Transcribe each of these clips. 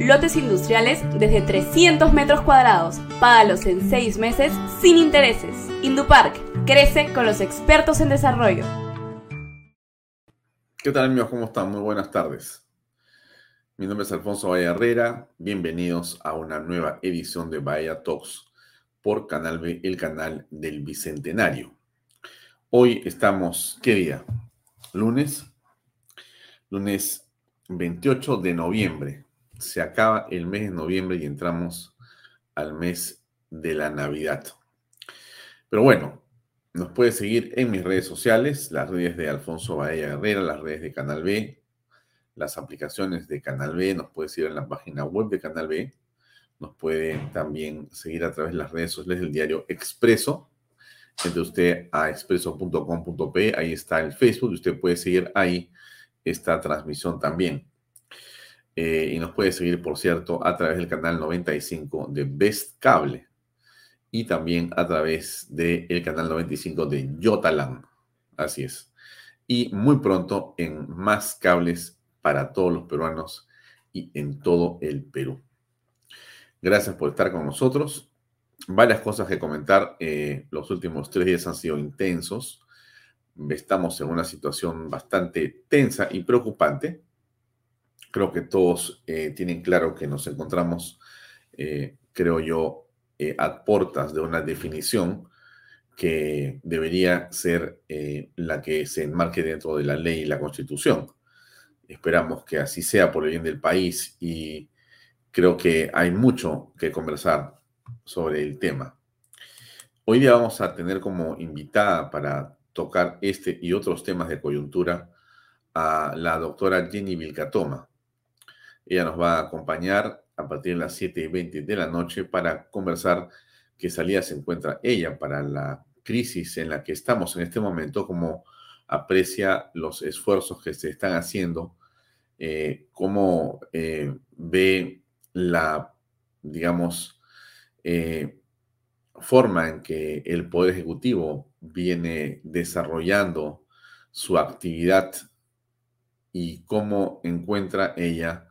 lotes industriales desde 300 metros cuadrados. Págalos en 6 meses sin intereses. Indupark Crece con los expertos en desarrollo. ¿Qué tal amigos? ¿Cómo están? Muy buenas tardes. Mi nombre es Alfonso Bahía Herrera. Bienvenidos a una nueva edición de Bahía Talks por Canal B, el canal del Bicentenario. Hoy estamos, ¿qué día? Lunes. Lunes 28 de noviembre. Se acaba el mes de noviembre y entramos al mes de la Navidad. Pero bueno, nos puede seguir en mis redes sociales, las redes de Alfonso Baella Herrera, las redes de Canal B, las aplicaciones de Canal B, nos puede seguir en la página web de Canal B, nos puede también seguir a través de las redes sociales del diario Expreso. Entre usted a expreso.com.p, ahí está el Facebook, usted puede seguir ahí esta transmisión también. Eh, y nos puede seguir, por cierto, a través del canal 95 de Best Cable y también a través del canal 95 de Yotalam. Así es. Y muy pronto en más cables para todos los peruanos y en todo el Perú. Gracias por estar con nosotros. Varias cosas que comentar. Eh, los últimos tres días han sido intensos. Estamos en una situación bastante tensa y preocupante. Creo que todos eh, tienen claro que nos encontramos, eh, creo yo, eh, a portas de una definición que debería ser eh, la que se enmarque dentro de la ley y la constitución. Esperamos que así sea por el bien del país y creo que hay mucho que conversar sobre el tema. Hoy día vamos a tener como invitada para tocar este y otros temas de coyuntura a la doctora Jenny Vilcatoma. Ella nos va a acompañar a partir de las 7 y 20 de la noche para conversar qué salida se encuentra ella para la crisis en la que estamos en este momento, cómo aprecia los esfuerzos que se están haciendo, eh, cómo eh, ve la, digamos, eh, forma en que el Poder Ejecutivo viene desarrollando su actividad y cómo encuentra ella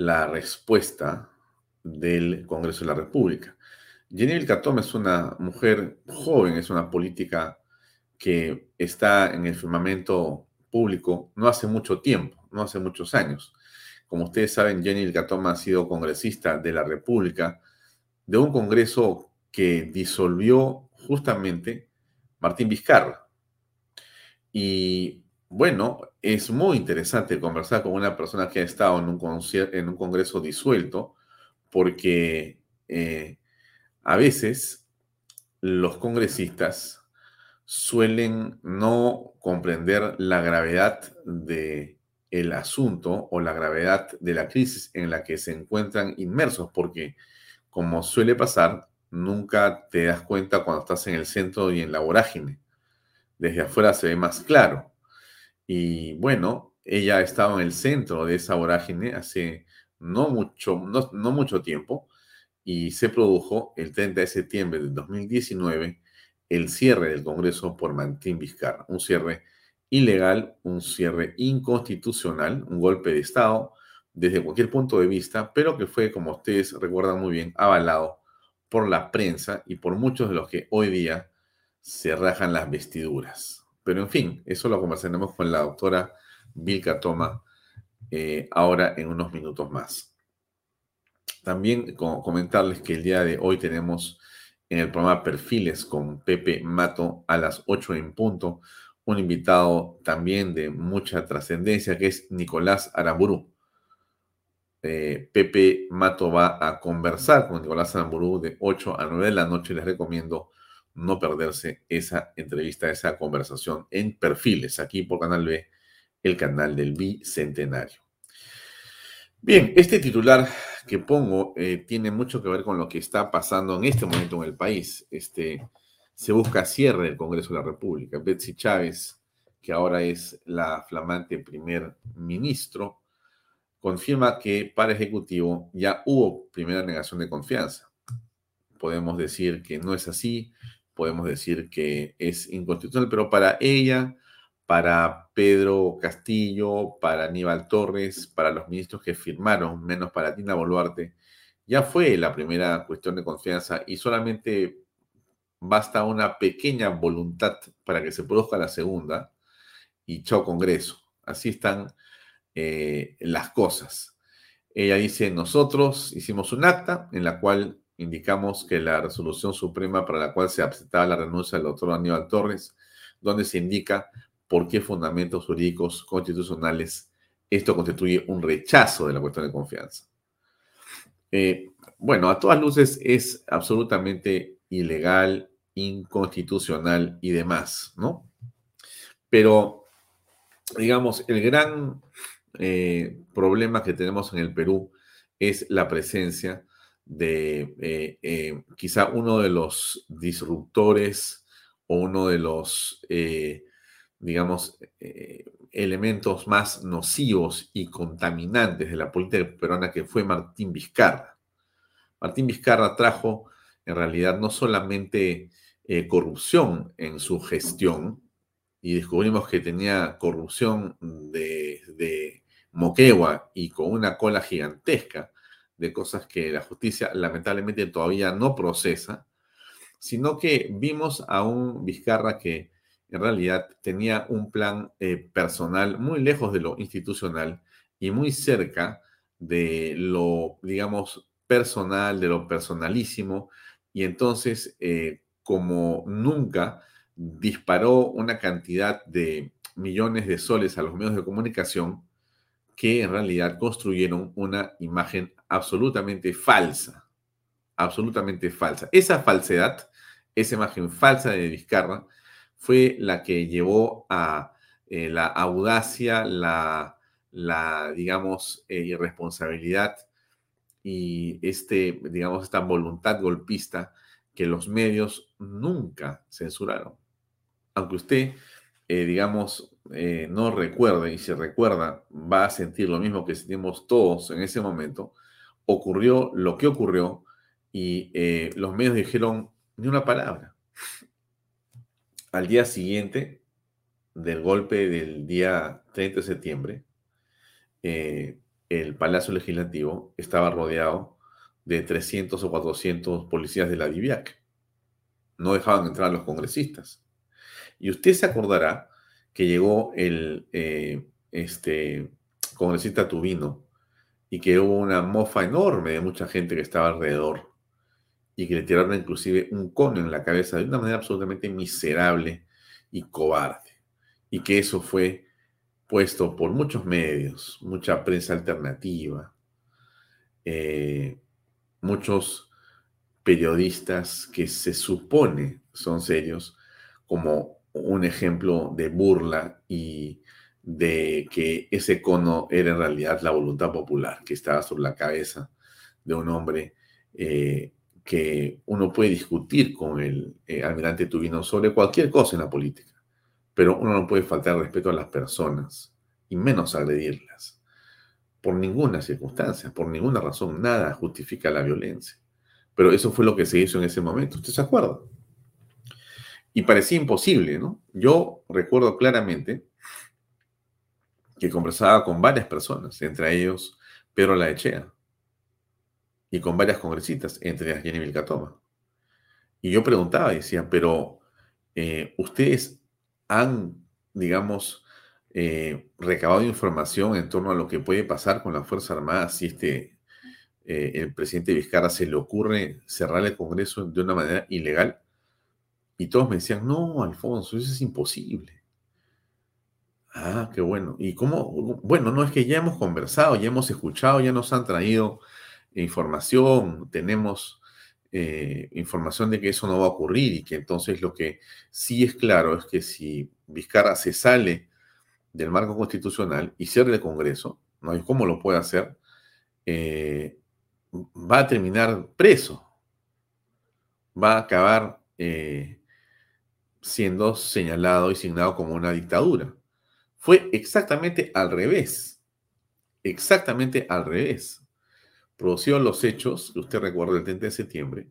la respuesta del Congreso de la República. Jenny Catome es una mujer joven, es una política que está en el firmamento público no hace mucho tiempo, no hace muchos años. Como ustedes saben, Jenny Catoma ha sido congresista de la República, de un congreso que disolvió justamente Martín Vizcarra. Y bueno, es muy interesante conversar con una persona que ha estado en un, congreso disuelto, porque eh, a veces los congresistas suelen no comprender la gravedad de el asunto o la gravedad de la crisis en la que se encuentran inmersos, porque como suele pasar, nunca te das cuenta cuando estás en el centro y en la vorágine. Desde afuera se ve más claro. Y bueno, ella ha estado en el centro de esa vorágine hace no mucho, no, mucho tiempo y se produjo el 30 de septiembre de 2019 el cierre del Congreso por Martín Vizcarra, un cierre ilegal, un cierre inconstitucional, un golpe de Estado desde cualquier punto de vista, pero que fue, como ustedes recuerdan muy bien, avalado por la prensa y por muchos de los que hoy día se rajan las vestiduras. Pero en fin, eso lo conversaremos con la doctora Vilca Toma eh, ahora en unos minutos más. También comentarles que el día de hoy tenemos en el programa Perfiles con Pepe Mato a las 8 en punto un invitado también de mucha trascendencia, que es Nicolás Aramburu. Eh, Pepe Mato va a conversar con Nicolás Aramburu de 8 a 9 de la noche. Les recomiendo no perderse esa entrevista, esa conversación en Perfiles, aquí por Canal B, el canal del Bicentenario. Bien, este titular que pongo eh, tiene mucho que ver con lo que está pasando en este momento en el país. Este, se busca cierre del Congreso de la República. Betsy Chávez, que ahora es la flamante primer ministro, confirma que para Ejecutivo ya hubo primera negación de confianza. Podemos decir que no es así, podemos decir que es inconstitucional, pero para ella, para Pedro Castillo, para Aníbal Torres, para los ministros que firmaron, menos para Tina Boluarte, ya fue la primera cuestión de confianza y solamente basta una pequeña voluntad para que se produzca la segunda y chao Congreso. Así están eh, las cosas. Ella dice, nosotros hicimos un acta en la cual indicamos que la resolución suprema para la cual se aceptaba la renuncia del doctor Aníbal Torres, donde se indica por qué fundamentos jurídicos constitucionales esto constituye un rechazo de la cuestión de confianza. Eh, bueno, a todas luces es absolutamente ilegal, inconstitucional y demás, ¿no? Pero, digamos, el gran eh, problema que tenemos en el Perú es la presencia de eh, eh, quizá uno de los disruptores o uno de los, digamos, elementos más nocivos y contaminantes de la política peruana que fue Martín Vizcarra. Martín Vizcarra trajo en realidad no solamente eh, corrupción en su gestión, y descubrimos que tenía corrupción de moquegua y con una cola gigantesca de cosas que la justicia lamentablemente todavía no procesa, sino que vimos a un Vizcarra que en realidad tenía un plan eh, personal muy lejos de lo institucional y muy cerca de lo, digamos, personal, de lo personalísimo, y entonces, eh, como nunca, disparó una cantidad de millones de soles a los medios de comunicación que en realidad construyeron una imagen absolutamente falsa, absolutamente falsa. Esa falsedad, esa imagen falsa de Vizcarra, fue la que llevó a eh, la audacia, la, digamos, eh, irresponsabilidad y este, digamos, esta voluntad golpista que los medios nunca censuraron. Aunque usted, eh, digamos, eh, no recuerde y si recuerda, va a sentir lo mismo que sentimos todos en ese momento, ocurrió lo que ocurrió y eh, los medios dijeron ni una palabra. Al día siguiente del golpe del día 30 de septiembre, el Palacio Legislativo estaba rodeado de 300 o 400 policías de la DIVIAC. No dejaban entrar a los congresistas. Y usted se acordará que llegó el eh, este, congresista Tubino y que hubo una mofa enorme de mucha gente que estaba alrededor y que le tiraron inclusive un cono en la cabeza de una manera absolutamente miserable y cobarde. Y que eso fue puesto por muchos medios, mucha prensa alternativa, eh, muchos periodistas que se supone son serios como un ejemplo de burla y de que ese cono era en realidad la voluntad popular que estaba sobre la cabeza de un hombre eh, que uno puede discutir con el eh, almirante Tubino sobre cualquier cosa en la política, pero uno no puede faltar respeto a las personas y menos agredirlas. Por ninguna circunstancia, por ninguna razón, nada justifica la violencia. Pero eso fue lo que se hizo en ese momento. ¿Usted se acuerda? Y parecía imposible, ¿no? Yo recuerdo claramente que conversaba con varias personas, entre ellos Pedro Laechea, y con varias congresistas, entre ellas Jenny Vilcatoma. Y yo preguntaba, decía, pero eh, ustedes han, digamos, eh, recabado información en torno a lo que puede pasar con la Fuerza Armada si este, eh, el presidente Vizcarra se le ocurre cerrar el Congreso de una manera ilegal. Y todos me decían, no, Alfonso, eso es imposible. Ah, qué bueno. ¿Y cómo? Bueno, no es que ya hemos conversado, ya hemos escuchado, ya nos han traído información, tenemos eh, información de que eso no va a ocurrir y que entonces lo que sí es claro es que si Vizcarra se sale del marco constitucional y cierra el Congreso, no hay cómo lo puede hacer, eh, va a terminar preso, va a acabar eh, siendo señalado y signado como una dictadura. Fue exactamente al revés, exactamente al revés produció los hechos, que usted recuerda el 30 de septiembre,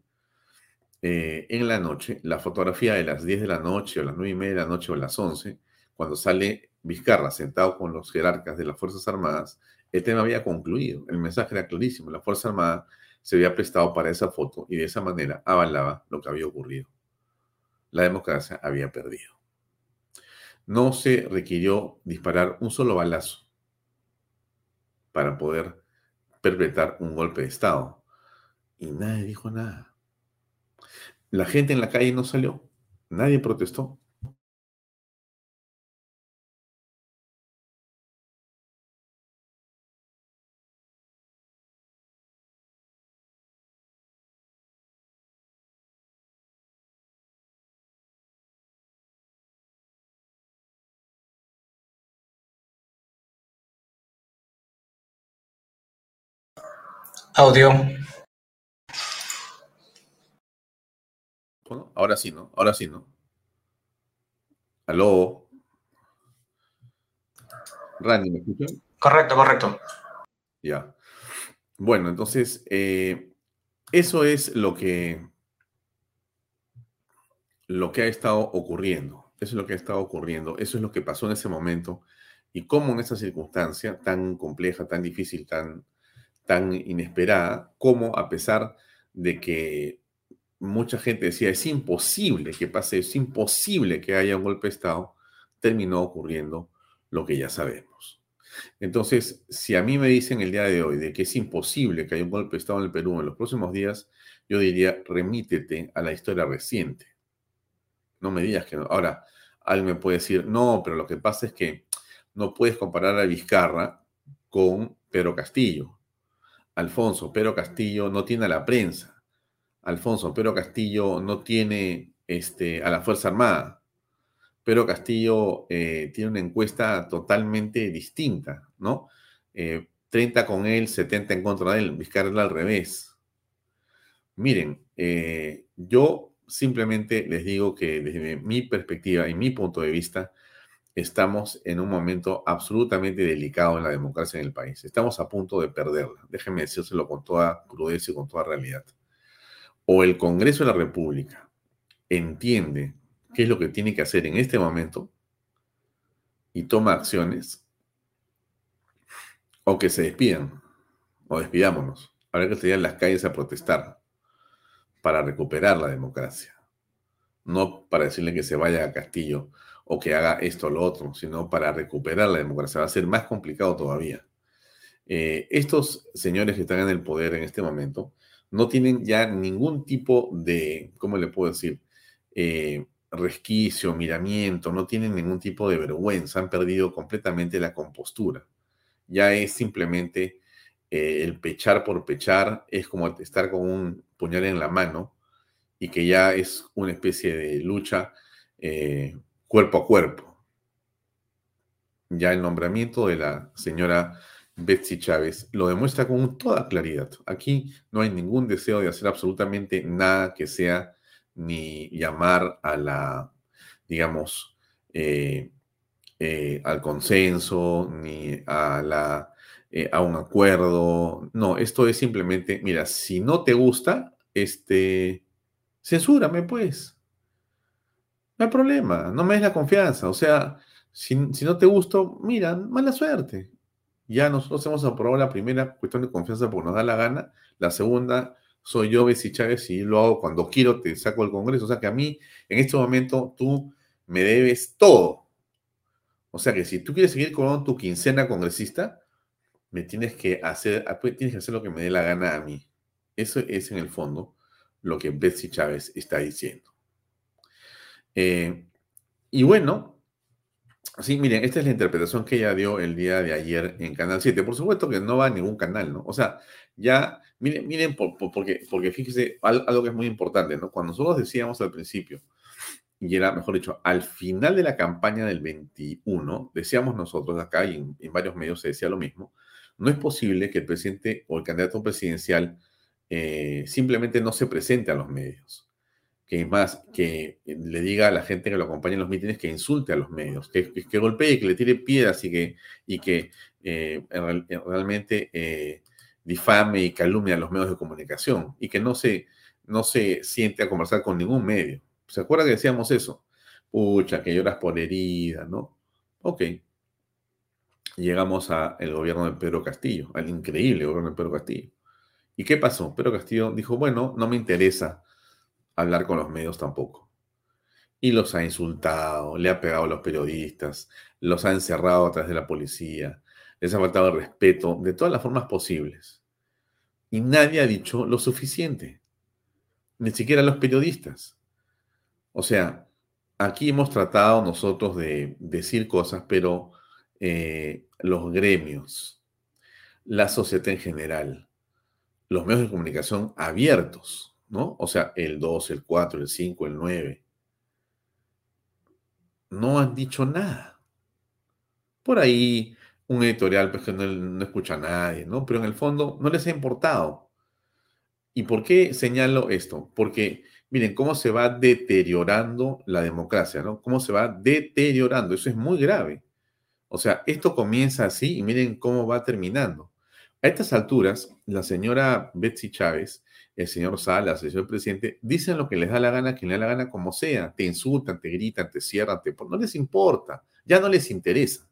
eh, en la noche, la fotografía de las 10 de la noche o las 9 y media de la noche o las 11, cuando sale Vizcarra sentado con los jerarcas de las Fuerzas Armadas, el tema había concluido. El mensaje era clarísimo. La Fuerza Armada se había prestado para esa foto y de esa manera avalaba lo que había ocurrido. La democracia había perdido. No se requirió disparar un solo balazo para poder perpetrar un golpe de Estado. Y nadie dijo nada. La gente en la calle no salió, nadie protestó. Audio. Bueno, ahora sí, ¿no? Ahora sí, ¿no? Aló. Randy, ¿me escuchan? Correcto, correcto. Ya. Bueno, entonces, eh, eso es lo que, lo que ha estado ocurriendo. Eso es lo que ha estado ocurriendo. Eso es lo que pasó en ese momento. Y cómo en esa circunstancia tan compleja, tan difícil, tan tan inesperada, como a pesar de que mucha gente decía es imposible que pase, es imposible que haya un golpe de Estado, terminó ocurriendo lo que ya sabemos. Entonces, si a mí me dicen el día de hoy de que es imposible que haya un golpe de Estado en el Perú en los próximos días, yo diría, remítete a la historia reciente. No me digas que no. Ahora, alguien me puede decir, no, pero lo que pasa es que no puedes comparar a Vizcarra con Pedro Castillo. Alfonso Pero Castillo no tiene a la prensa. Alfonso Pero Castillo no tiene este, a la Fuerza Armada. Pero Castillo eh, tiene una encuesta totalmente distinta, ¿no? 30 eh, con él, 70 en contra de él. Vizcarra al revés. Miren, eh, yo simplemente les digo que desde mi perspectiva y mi punto de vista, estamos en un momento absolutamente delicado en la democracia en el país. Estamos a punto de perderla. Déjenme decírselo con toda crudeza y con toda realidad. O el Congreso de la República entiende qué es lo que tiene que hacer en este momento y toma acciones, o que se despidan, o despidámonos. Habrá que salir en las calles a protestar para recuperar la democracia. No para decirle que se vaya a Castillo o que haga esto o lo otro, sino para recuperar la democracia. Va a ser más complicado todavía. Eh, estos señores que están en el poder en este momento no tienen ya ningún tipo de, ¿cómo le puedo decir? Eh, resquicio, miramiento, no tienen ningún tipo de vergüenza, han perdido completamente la compostura. Ya es simplemente eh, el pechar por pechar, es como estar con un puñal en la mano y que ya es una especie de lucha cuerpo a cuerpo. Ya el nombramiento de la señora Betsy Chávez lo demuestra con toda claridad. Aquí no hay ningún deseo de hacer absolutamente nada que sea ni llamar a la, digamos, eh, eh, al consenso, ni a, la, eh, a un acuerdo. No, esto es simplemente, mira, si no te gusta, este, censúrame pues. No hay problema, no me des la confianza. O sea, si, si no te gusto, mira, mala suerte. Ya nosotros hemos aprobado la primera cuestión de confianza porque nos da la gana. La segunda, soy yo, Bessie Chávez, y lo hago cuando quiero, te saco del Congreso. O sea que a mí, en este momento, tú me debes todo. O sea que si tú quieres seguir con tu quincena congresista, me tienes que hacer, tienes que hacer lo que me dé la gana a mí. Eso es en el fondo lo que Betsy Chávez está diciendo. Eh, y bueno, Sí, miren, esta es la interpretación que ella dio el día de ayer en Canal 7. Por supuesto que no va a ningún canal, ¿no? O sea, ya, miren, miren, porque, porque fíjese algo que es muy importante, ¿no? Cuando nosotros decíamos al principio, y era, mejor dicho, al final de la campaña del 21, decíamos nosotros acá y en, varios medios se decía lo mismo, no es posible que el presidente o el candidato presidencial eh, simplemente no se presente a los medios que más, que le diga a la gente que lo acompaña en los mítines que insulte a los medios, que, que, golpee, que le tire piedras y que, y que eh, realmente eh, difame y calumnie a los medios de comunicación y que no se, no se siente a conversar con ningún medio. ¿Se acuerda que decíamos eso? Pucha, que lloras por herida, ¿no? Ok. Llegamos al gobierno de Pedro Castillo, al increíble gobierno de Pedro Castillo. ¿Y qué pasó? Pedro Castillo dijo, bueno, no me interesa hablar con los medios tampoco. Y los ha insultado, le ha pegado a los periodistas, los ha encerrado atrás de la policía, les ha faltado el respeto de todas las formas posibles. Y nadie ha dicho lo suficiente, ni siquiera los periodistas. O sea, aquí hemos tratado nosotros de decir cosas, pero eh, los gremios, la sociedad en general, los medios de comunicación abiertos, ¿no? O sea, el 2, el 4, el 5, el 9. No han dicho nada. Por ahí un editorial pues, que no, escucha a nadie, ¿no? Pero en el fondo no les ha importado. ¿Y por qué señalo esto? Porque miren cómo se va deteriorando la democracia, ¿no? Cómo se va deteriorando. Eso es muy grave. O sea, esto comienza así y miren cómo va terminando. A estas alturas, la señora Betsy Chávez el señor Salas, el señor presidente, dicen lo que les da la gana, quien les da la gana, como sea. Te insultan, te gritan, te cierran, te... no les importa, ya no les interesa.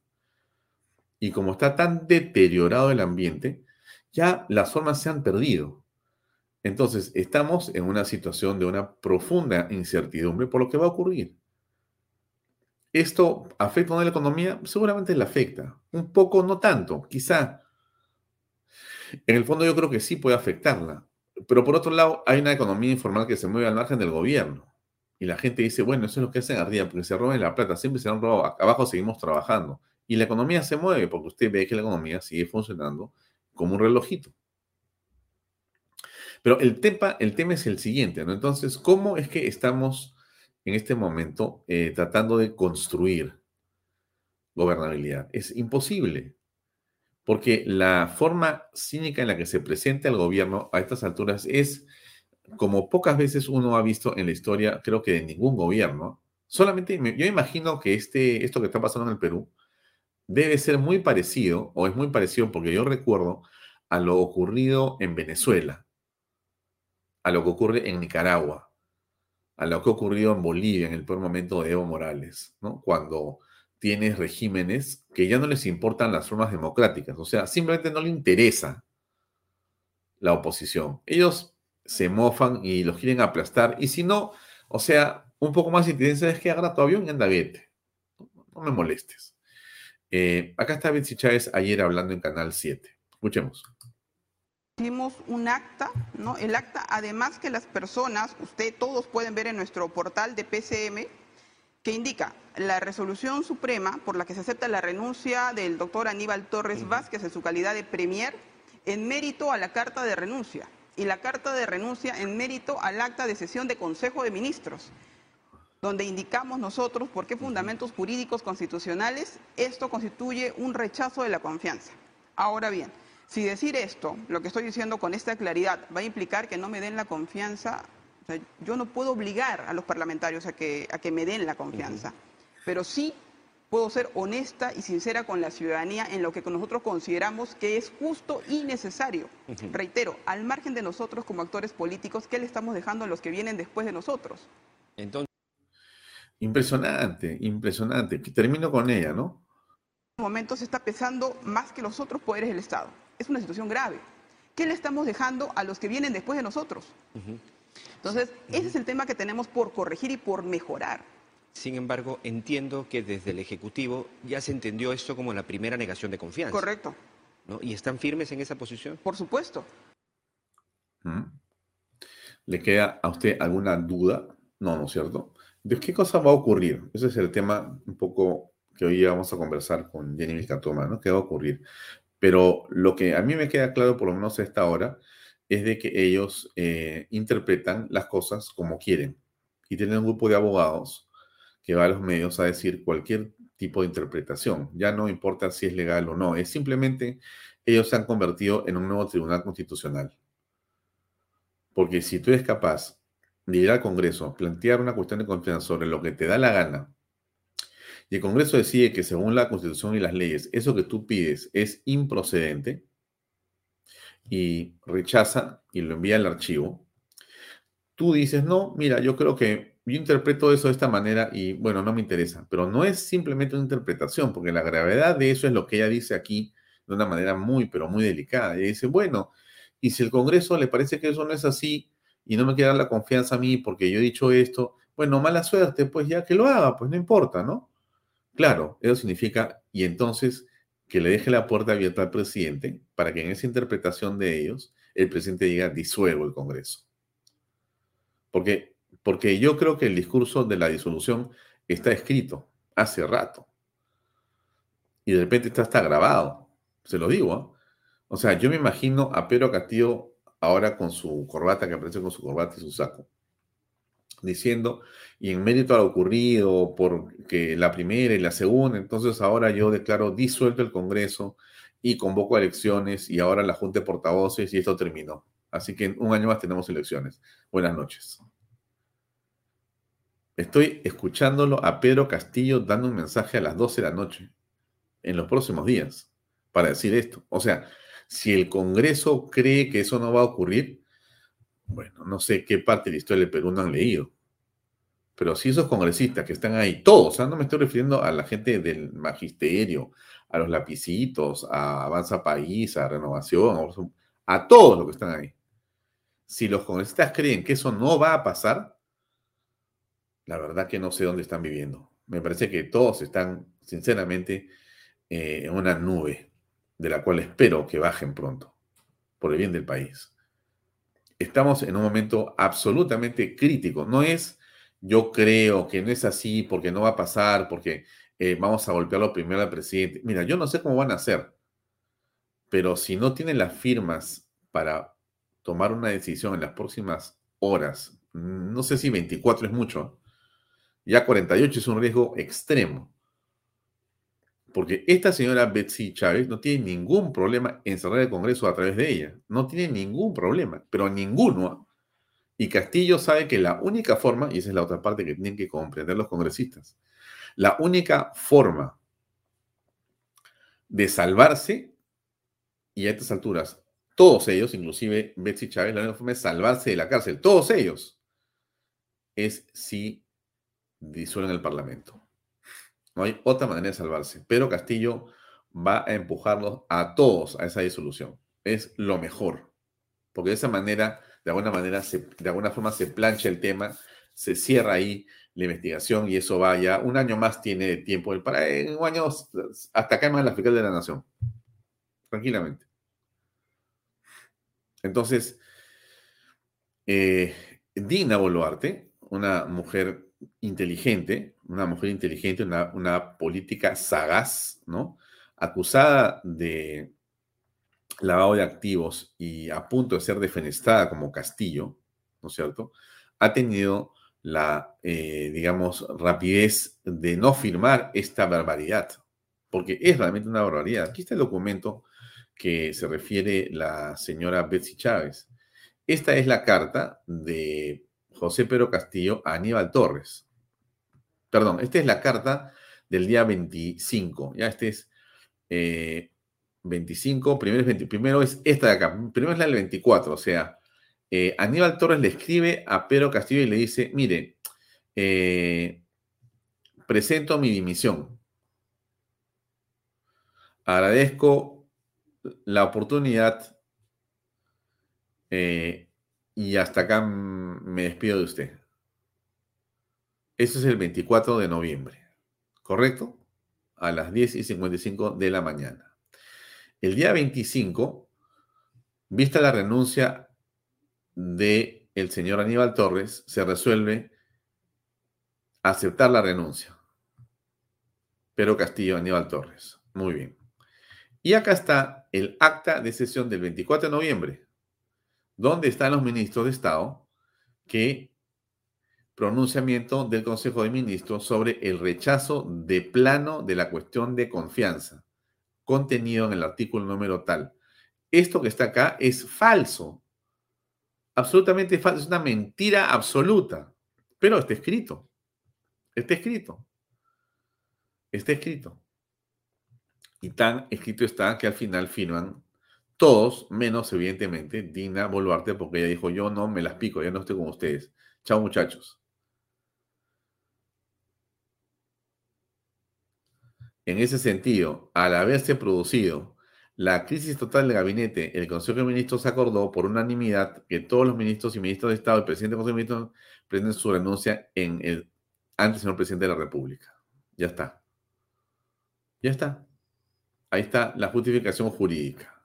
Y como está tan deteriorado el ambiente, ya las formas se han perdido. Entonces, estamos en una situación de una profunda incertidumbre por lo que va a ocurrir. ¿Esto afecta a la economía? Seguramente le afecta. Un poco, no tanto, quizá. En el fondo yo creo que sí puede afectarla. Pero por otro lado, hay una economía informal que se mueve al margen del gobierno. Y la gente dice, bueno, eso es lo que hacen arriba, porque se roban la plata, siempre se han robado, abajo seguimos trabajando. Y la economía se mueve, porque usted ve que la economía sigue funcionando como un relojito. Pero el tema, el tema es el siguiente, ¿no? Entonces, ¿cómo es que estamos en este momento eh, tratando de construir gobernabilidad? Es imposible porque la forma cínica en la que se presenta el gobierno a estas alturas es como pocas veces uno ha visto en la historia, creo que de ningún gobierno. Solamente yo imagino que este, esto que está pasando en el Perú debe ser muy parecido, o es muy parecido porque yo recuerdo a lo ocurrido en Venezuela, a lo que ocurre en Nicaragua, a lo que ha ocurrido en Bolivia en el peor momento de Evo Morales, ¿no? Cuando tienes regímenes que ya no les importan las formas democráticas, o sea, simplemente no le interesa la oposición. Ellos se mofan y los quieren aplastar, y si no, o sea, un poco más intensa es que agarra tu avión y anda vete. No, me molestes. Eh, acá está Betsy Chávez ayer hablando en Canal 7. Escuchemos. Hicimos un acta, ¿no? El acta, además que las personas, usted, todos pueden ver en nuestro portal de PCM, que indica la resolución suprema por la que se acepta la renuncia del doctor Aníbal Torres Vázquez en su calidad de premier en mérito a la carta de renuncia. y la carta de renuncia en mérito al acta de sesión de Consejo de Ministros, donde indicamos nosotros por qué fundamentos jurídicos constitucionales esto constituye un rechazo de la confianza. Ahora bien, si decir esto, lo que estoy diciendo con esta claridad, va a implicar que no me den la confianza, yo no puedo obligar a los parlamentarios a que, a que me den la confianza, pero sí puedo ser honesta y sincera con la ciudadanía en lo que nosotros consideramos que es justo y necesario. Reitero, al margen de nosotros como actores políticos, ¿qué le estamos dejando a los que vienen después de nosotros? Entonces... Impresionante, impresionante. Termino con ella, ¿no? En este momento se está pesando más que los otros poderes del Estado. Es una situación grave. ¿Qué le estamos dejando a los que vienen después de nosotros? Entonces, ese es el tema que tenemos por corregir y por mejorar. Sin embargo, entiendo que desde el Ejecutivo ya se entendió esto como la primera negación de confianza. Correcto. ¿no? ¿Y están firmes en esa posición? Por supuesto. ¿Le queda a usted alguna duda? No, ¿no es cierto? ¿De qué cosa va a ocurrir? Ese es el tema un poco que hoy vamos a conversar con Jenny Vilcatoma, ¿no? ¿Qué va a ocurrir? Pero lo que a mí me queda claro, por lo menos a esta hora, es de que ellos eh, interpretan las cosas como quieren. Y tienen un grupo de abogados que va a los medios a decir cualquier tipo de interpretación. Ya no importa si es legal o no, es simplemente ellos se han convertido en un nuevo tribunal constitucional. Porque si tú eres capaz de ir al Congreso, plantear una cuestión de confianza sobre lo que te da la gana, y el Congreso decide que según la Constitución y las leyes, eso que tú pides es improcedente, y rechaza y lo envía al archivo, tú dices, no, mira, yo creo que yo interpreto eso de esta manera y bueno, no me interesa, pero no es simplemente una interpretación, porque la gravedad de eso es lo que ella dice aquí de una manera muy, pero muy delicada. Y dice, bueno, y si el Congreso le parece que eso no es así y no me quiere dar la confianza a mí porque yo he dicho esto, bueno, mala suerte, pues ya que lo haga, pues no importa, ¿no? Claro, eso significa, y entonces que le deje la puerta abierta al presidente para que en esa interpretación de ellos el presidente diga disuelvo el Congreso. Porque porque yo creo que el discurso de la disolución está escrito hace rato. Y de repente está hasta grabado. Se lo digo. ¿ah? O sea, yo me imagino a Pedro Castillo ahora con su corbata, que aparece con su corbata y su saco, diciendo, y en mérito a lo ocurrido, porque la primera y la segunda, entonces ahora yo declaro disuelto el Congreso y convoco elecciones y ahora la Junta de Portavoces y esto terminó. Así que en un año más tenemos elecciones. Buenas noches. Estoy escuchándolo a Pedro Castillo dando un mensaje a las 12 de la noche en los próximos días para decir esto. O sea, si el Congreso cree que eso no va a ocurrir, bueno, no sé qué parte de la historia del Perú no han leído. Pero si esos congresistas que están ahí, todos, no me estoy refiriendo a la gente del magisterio, a los lapicitos, a Avanza País, a Renovación, a todos los que están ahí. Si los congresistas creen que eso no va a pasar, la verdad que no sé dónde están viviendo. Me parece que todos están, sinceramente, eh, en una nube de la cual espero que bajen pronto, por el bien del país. Estamos en un momento absolutamente crítico. No es yo creo que no es así porque no va a pasar, porque eh, vamos a golpearlo primero al presidente. Mira, yo no sé cómo van a hacer, pero si no tienen las firmas para tomar una decisión en las próximas horas, no sé si 24 es mucho, ya 48 es un riesgo extremo. Porque esta señora Betsy Chávez no tiene ningún problema en cerrar el Congreso a través de ella. No tiene ningún problema, pero ninguno. Y Castillo sabe que la única forma, y esa es la otra parte que tienen que comprender los congresistas, la única forma de salvarse, y a estas alturas, todos ellos, inclusive Betsy Chávez, la única forma de salvarse de la cárcel, todos ellos, es si disuelven el Parlamento. No hay otra manera de salvarse. Pero Castillo va a empujarlos a todos a esa disolución. Es lo mejor. Porque de esa manera, de alguna manera, de alguna forma se plancha el tema, se cierra ahí la investigación y eso va ya. Un año más tiene tiempo. Para en un año hasta cae más la fiscal de la nación. Tranquilamente. Entonces, eh, Dina Boluarte, una mujer inteligente, una mujer inteligente, una, política sagaz, ¿no? Acusada de lavado de activos y a punto de ser defenestrada como Castillo, ¿no es cierto?, ha tenido la, eh, digamos, rapidez de no firmar esta barbaridad, porque es realmente una barbaridad. Aquí está el documento que se refiere la señora Betsy Chávez. Esta es la carta de José Pedro Castillo a Aníbal Torres. Perdón, esta es la carta del día 25. Ya este es 25, eh, primero es, primero es esta de acá, primero es la del 24, o sea, eh, Aníbal Torres le escribe a Pedro Castillo y le dice, mire, eh, presento mi dimisión. Agradezco la oportunidad y hasta acá me despido de usted. Eso es el 24 de noviembre, ¿correcto? A las 10 y 55 de la mañana. El día 25, vista la renuncia de el señor Aníbal Torres, se resuelve aceptar la renuncia. Pero Castillo, Aníbal Torres. Muy bien. Y acá está el acta de sesión del 24 de noviembre, donde están los ministros de Estado que pronunciamiento del Consejo de Ministros sobre el rechazo de plano de la cuestión de confianza, contenido en el artículo número tal. Esto que está acá es falso, absolutamente falso, es una mentira absoluta, pero está escrito, está escrito, está escrito. Y tan escrito está que al final firman todos, menos evidentemente Dina Boluarte, porque ella dijo, yo no me las pico, ya no estoy con ustedes. Chao muchachos. En ese sentido, al haberse producido la crisis total del gabinete, el Consejo de Ministros acordó por unanimidad que todos los ministros y ministros de Estado, el presidente del Consejo de Ministros, presenten su renuncia en el, señor presidente de la República. Ya está. Ya está. Ahí está la justificación jurídica.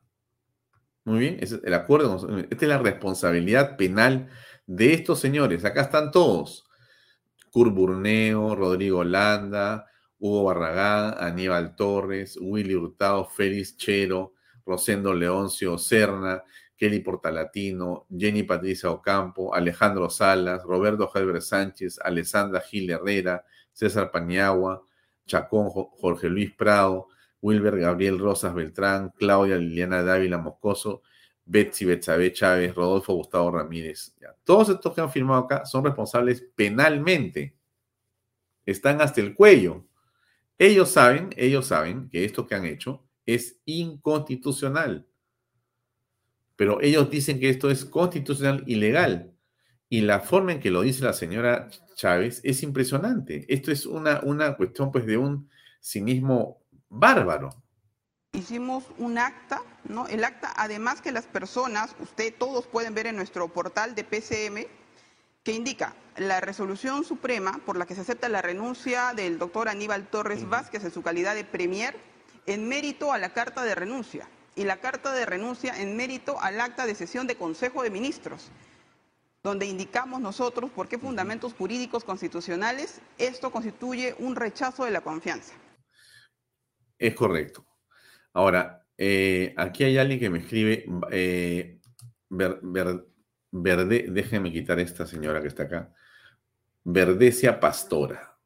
Muy bien, ese es el acuerdo. Esta es la responsabilidad penal de estos señores. Acá están todos. Curburneo, Rodrigo Landa, Hugo Barragán, Aníbal Torres, Willy Hurtado, Félix Chero, Rosendo Leoncio Serna, Kelly Portalatino, Jenny Patricia Ocampo, Alejandro Salas, Roberto Helber Sánchez, Alessandra Gil Herrera, César Paniagua, Chacón Jorge Luis Prado, Wilber Gabriel Rosas Beltrán, Claudia Liliana Dávila Moscoso, Betsy Betsabe Chávez, Rodolfo Gustavo Ramírez. Todos estos que han firmado acá son responsables penalmente. Están hasta el cuello ellos saben, ellos saben que esto que han hecho es inconstitucional. Pero ellos dicen que esto es constitucional y legal. Y la forma en que lo dice la señora Chávez es impresionante. Esto es una, una cuestión pues de un cinismo bárbaro. Hicimos un acta, ¿no? El acta, además que las personas, usted todos pueden ver en nuestro portal de PCM, que indica la resolución suprema por la que se acepta la renuncia del doctor Aníbal Torres Vázquez en su calidad de premier en mérito a la carta de renuncia y la carta de renuncia en mérito al acta de sesión de Consejo de Ministros, donde indicamos nosotros por qué fundamentos jurídicos constitucionales esto constituye un rechazo de la confianza. Es correcto. Ahora, eh, aquí hay alguien que me escribe, eh, Verde, déjenme quitar esta señora que está acá. Verdecia Pastora.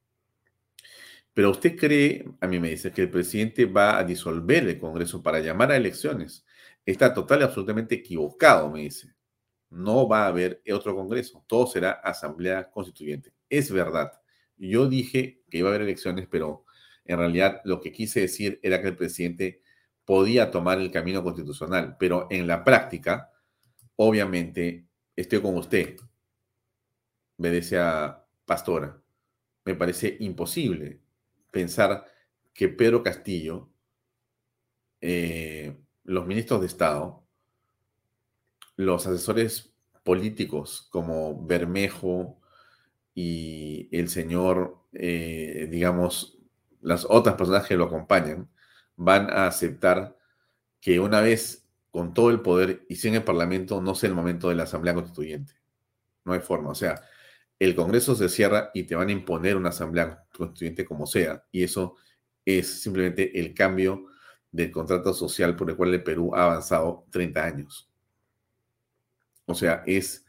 Pero usted cree, a mí me dice, que el presidente va a disolver el Congreso para llamar a elecciones. Está total y absolutamente equivocado, me dice. No va a haber otro Congreso. Todo será Asamblea Constituyente. Es verdad. Yo dije que iba a haber elecciones, pero en realidad lo que quise decir era que el presidente podía tomar el camino constitucional, pero en la práctica, obviamente, estoy con usted, me decía Pastora. Me parece imposible pensar que Pedro Castillo, eh, los ministros de Estado, los asesores políticos como Bermejo y el señor, eh, digamos, las otras personas que lo acompañan, van a aceptar que una vez con todo el poder y sin el Parlamento, no sea el momento de la Asamblea Constituyente. No hay forma. O sea, el Congreso se cierra y te van a imponer una Asamblea Constituyente como sea. Y eso es simplemente el cambio del contrato social por el cual el Perú ha avanzado 30 años. O sea, es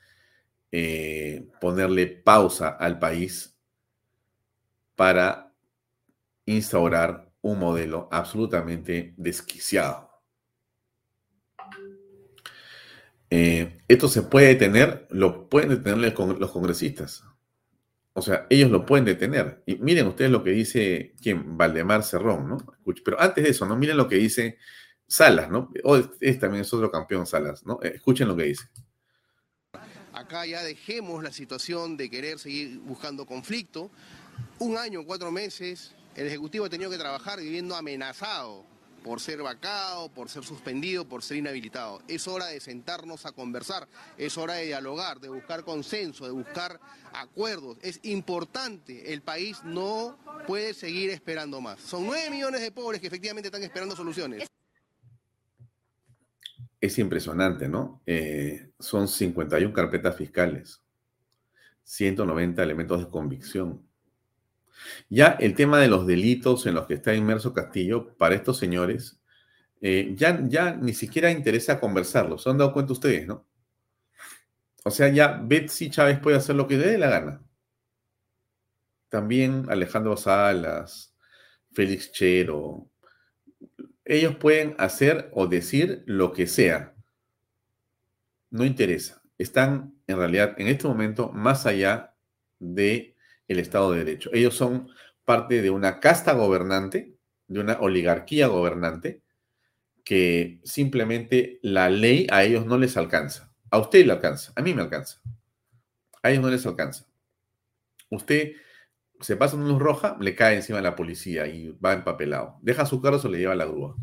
eh, ponerle pausa al país para instaurar un modelo absolutamente desquiciado. Eh, esto se puede detener, lo pueden detener los congresistas. O sea, ellos lo pueden detener. Y miren ustedes lo que dice, ¿quién? Valdemar Cerrón, ¿no? Pero antes de eso, ¿no? Miren lo que dice Salas, ¿no? O también es otro campeón Salas, ¿no? Eh, escuchen lo que dice. Acá ya dejemos la situación de querer seguir buscando conflicto. Un año, cuatro meses, el Ejecutivo ha tenido que trabajar viviendo amenazado por ser vacado, por ser suspendido, por ser inhabilitado. Es hora de sentarnos a conversar, es hora de dialogar, de buscar consenso, de buscar acuerdos. Es importante, el país no puede seguir esperando más. Son nueve millones de pobres que efectivamente están esperando soluciones. Es impresionante, ¿no? Eh, son 51 carpetas fiscales, 190 elementos de convicción, ya el tema de los delitos en los que está inmerso Castillo, para estos señores, eh, ya, ya ni siquiera interesa conversarlo. ¿Se han dado cuenta ustedes, no? O sea, ya Betsy Chávez puede hacer lo que le dé la gana. También Alejandro Salas, Félix Chero. Ellos pueden hacer o decir lo que sea. No interesa. Están en realidad en este momento más allá de el Estado de Derecho. Ellos son parte de una casta gobernante, de una oligarquía gobernante, que simplemente la ley a ellos no les alcanza. A usted le alcanza, a mí me alcanza. A ellos no les alcanza. Usted se pasa una luz roja, le cae encima la policía y va empapelado. Deja su carro, se le lleva la grúa.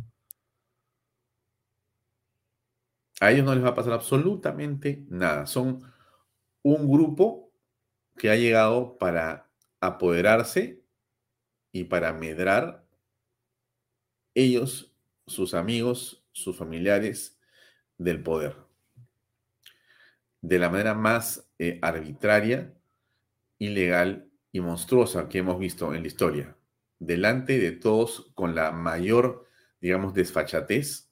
A ellos no les va a pasar absolutamente nada. Son un grupo que ha llegado para apoderarse y para medrar ellos, sus amigos, sus familiares del poder. De la manera más eh, arbitraria, ilegal y monstruosa que hemos visto en la historia. Delante de todos con la mayor, digamos, desfachatez.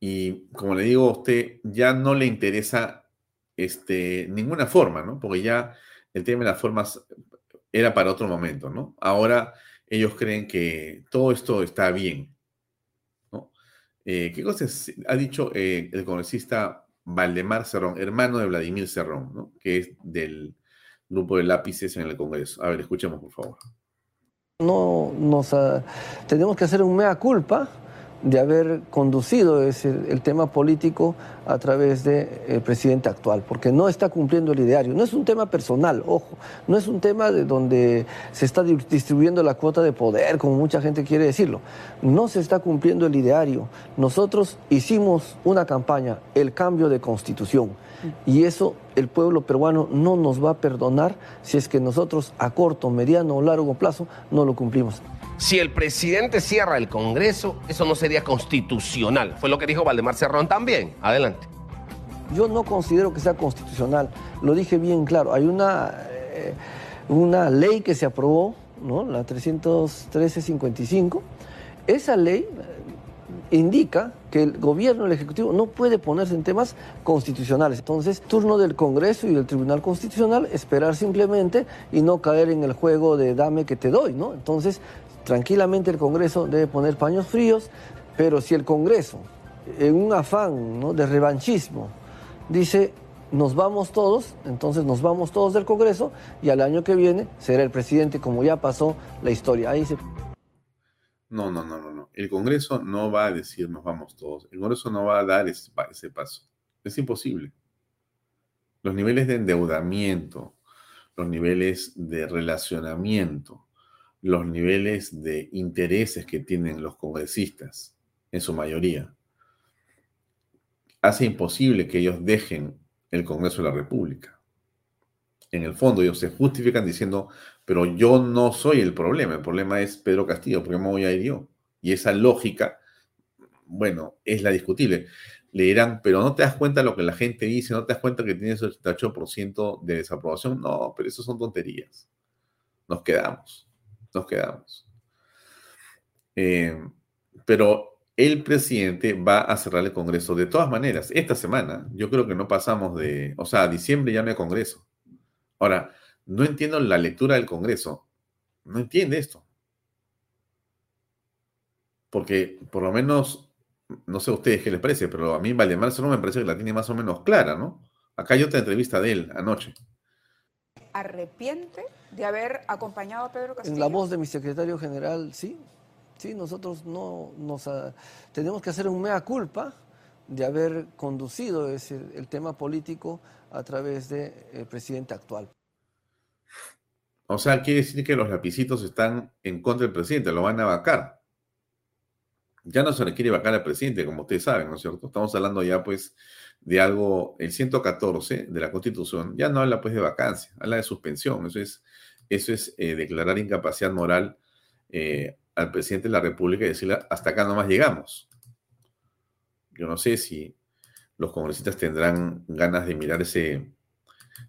Y como le digo a usted, ya no le interesa este, ninguna forma, ¿no? Porque ya el tema de las formas era para otro momento, ¿no? Ahora ellos creen que todo esto está bien. Eh, ¿Qué cosas ha dicho eh, el congresista Valdemar Cerrón, hermano de Vladimir Cerrón. Que es del grupo de lápices en el Congreso. A ver, escuchemos, por favor. No nos tenemos que hacer un mea culpa de haber conducido ese, el tema político a través del presidente actual, porque no está cumpliendo el ideario. No es un tema personal, ojo, no es un tema de donde se está distribuyendo la cuota de poder, como mucha gente quiere decirlo. No se está cumpliendo el ideario. Nosotros hicimos una campaña, el cambio de constitución, y eso el pueblo peruano no nos va a perdonar si es que nosotros a corto, mediano o largo plazo no lo cumplimos. Si el presidente cierra el Congreso, eso no sería constitucional. Fue lo que dijo Valdemar Cerrón también. Adelante. Yo no considero que sea constitucional. Lo dije bien claro. Hay una, eh, una ley que se aprobó, ¿no? la 313-55. Esa ley eh, indica que el gobierno, el Ejecutivo, no puede ponerse en temas constitucionales. Entonces, turno del Congreso y del Tribunal Constitucional, esperar simplemente y no caer en el juego de dame que te doy, ¿no? Entonces, Tranquilamente el Congreso debe poner paños fríos, pero si el Congreso, en un afán de revanchismo, dice nos vamos todos, entonces nos vamos todos del Congreso y al año que viene será el presidente como ya pasó la historia. Ahí se... No, no, no, no, no. El Congreso no va a decir nos vamos todos. El Congreso no va a dar ese, ese paso. Es imposible. Los niveles de endeudamiento, los niveles de relacionamiento, los niveles de intereses que tienen los congresistas, en su mayoría, hace imposible que ellos dejen el Congreso de la República. En el fondo, ellos se justifican diciendo, pero yo no soy el problema, el problema es Pedro Castillo, porque me voy a ir yo. Y esa lógica, bueno, es la discutible. Le dirán, pero no te das cuenta de lo que la gente dice, no te das cuenta que tienes el 88% de desaprobación. No, pero eso son tonterías. Nos quedamos nos quedamos. Eh, pero el presidente va a cerrar el Congreso de todas maneras. Esta semana, yo creo que no pasamos de, o sea, diciembre ya no hay Congreso. Ahora, no entiendo la lectura del Congreso. No entiende esto. Porque por lo menos, no sé a ustedes qué les parece, pero a mí Valdemar no me parece que la tiene más o menos clara, ¿no? Acá hay otra entrevista de él anoche. ¿Arrepiente de haber acompañado a Pedro Castillo? En la voz de mi secretario general, sí. Sí, nosotros no nos ah, tenemos que hacer un mea culpa de haber conducido ese, el tema político a través del presidente actual. O sea, quiere decir que los lapicitos están en contra del presidente, lo van a vacar. Ya no se le quiere vacar al presidente, como ustedes saben, ¿no es cierto? Estamos hablando ya, pues, de algo, el 114 de la Constitución, ya no habla, pues, de vacancia, habla de suspensión. Eso es, eso es eh, declarar incapacidad moral eh, al presidente de la República y decirle, hasta acá nomás llegamos. Yo no sé si los congresistas tendrán ganas de mirar ese,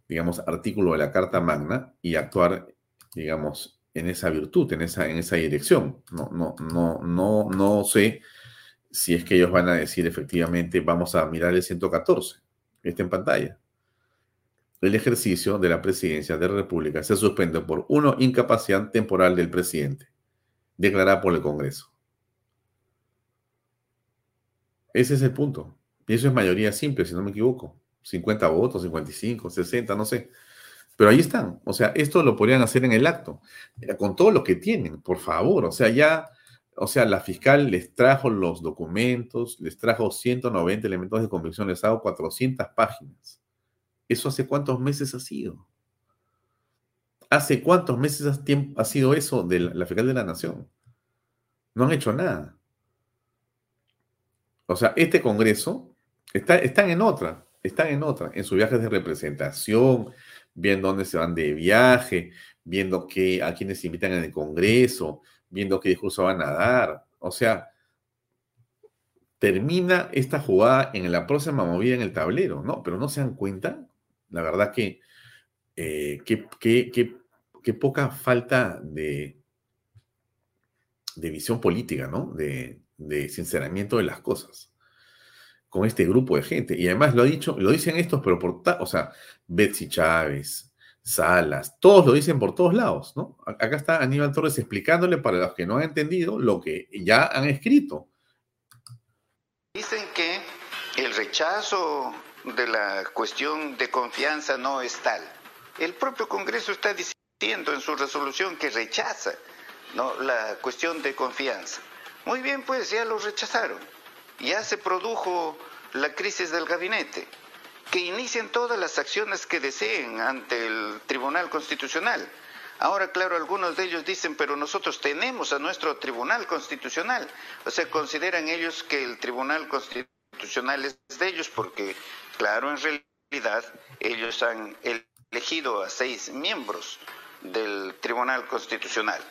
digamos, artículo de la Carta Magna y actuar, digamos, en esa virtud, en esa, en esa dirección. No, no, no, no, no sé si es que ellos van a decir efectivamente vamos a mirar el 114, está en pantalla. El ejercicio de la presidencia de la República se suspende por uno, incapacidad temporal del presidente declarada por el Congreso. Ese es el punto. Y eso es mayoría simple, si no me equivoco. 50 votos, 55, 60, no sé. Pero ahí están. O sea, esto lo podrían hacer en el acto. Con todo lo que tienen, por favor. O sea, ya, o sea, la fiscal les trajo los documentos, les trajo 190 elementos de convicción, les hago 400 páginas. ¿Eso hace cuántos meses ha sido? ¿Hace cuántos meses ha sido eso de la, fiscal de la Nación? No han hecho nada. O sea, este Congreso está, están en otra, están en otra, en sus viajes de representación, viendo dónde se van de viaje, viendo a quienes invitan en el Congreso, viendo qué discurso van a dar. O sea, termina esta jugada en la próxima movida en el tablero, ¿no? Pero no se dan cuenta, la verdad que, eh, que, que qué poca falta de, de visión política, ¿no? De, de, sinceramiento de las cosas con este grupo de gente. Y además lo ha dicho, lo dicen estos, pero por, o sea, Betsy Chávez, Salas, todos lo dicen por todos lados, ¿no? Acá está Aníbal Torres explicándole para los que no han entendido lo que ya han escrito. Dicen que el rechazo de la cuestión de confianza no es tal. El propio Congreso está diciendo en su resolución que rechaza la cuestión de confianza. Muy bien, pues ya lo rechazaron. Ya se produjo la crisis del gabinete. Que inicien todas las acciones que deseen ante el Tribunal Constitucional. Ahora, claro, algunos de ellos dicen, pero nosotros tenemos a nuestro Tribunal Constitucional. O sea, consideran ellos que el Tribunal Constitucional es de ellos porque, claro, en realidad ellos han elegido a seis miembros del Tribunal Constitucional.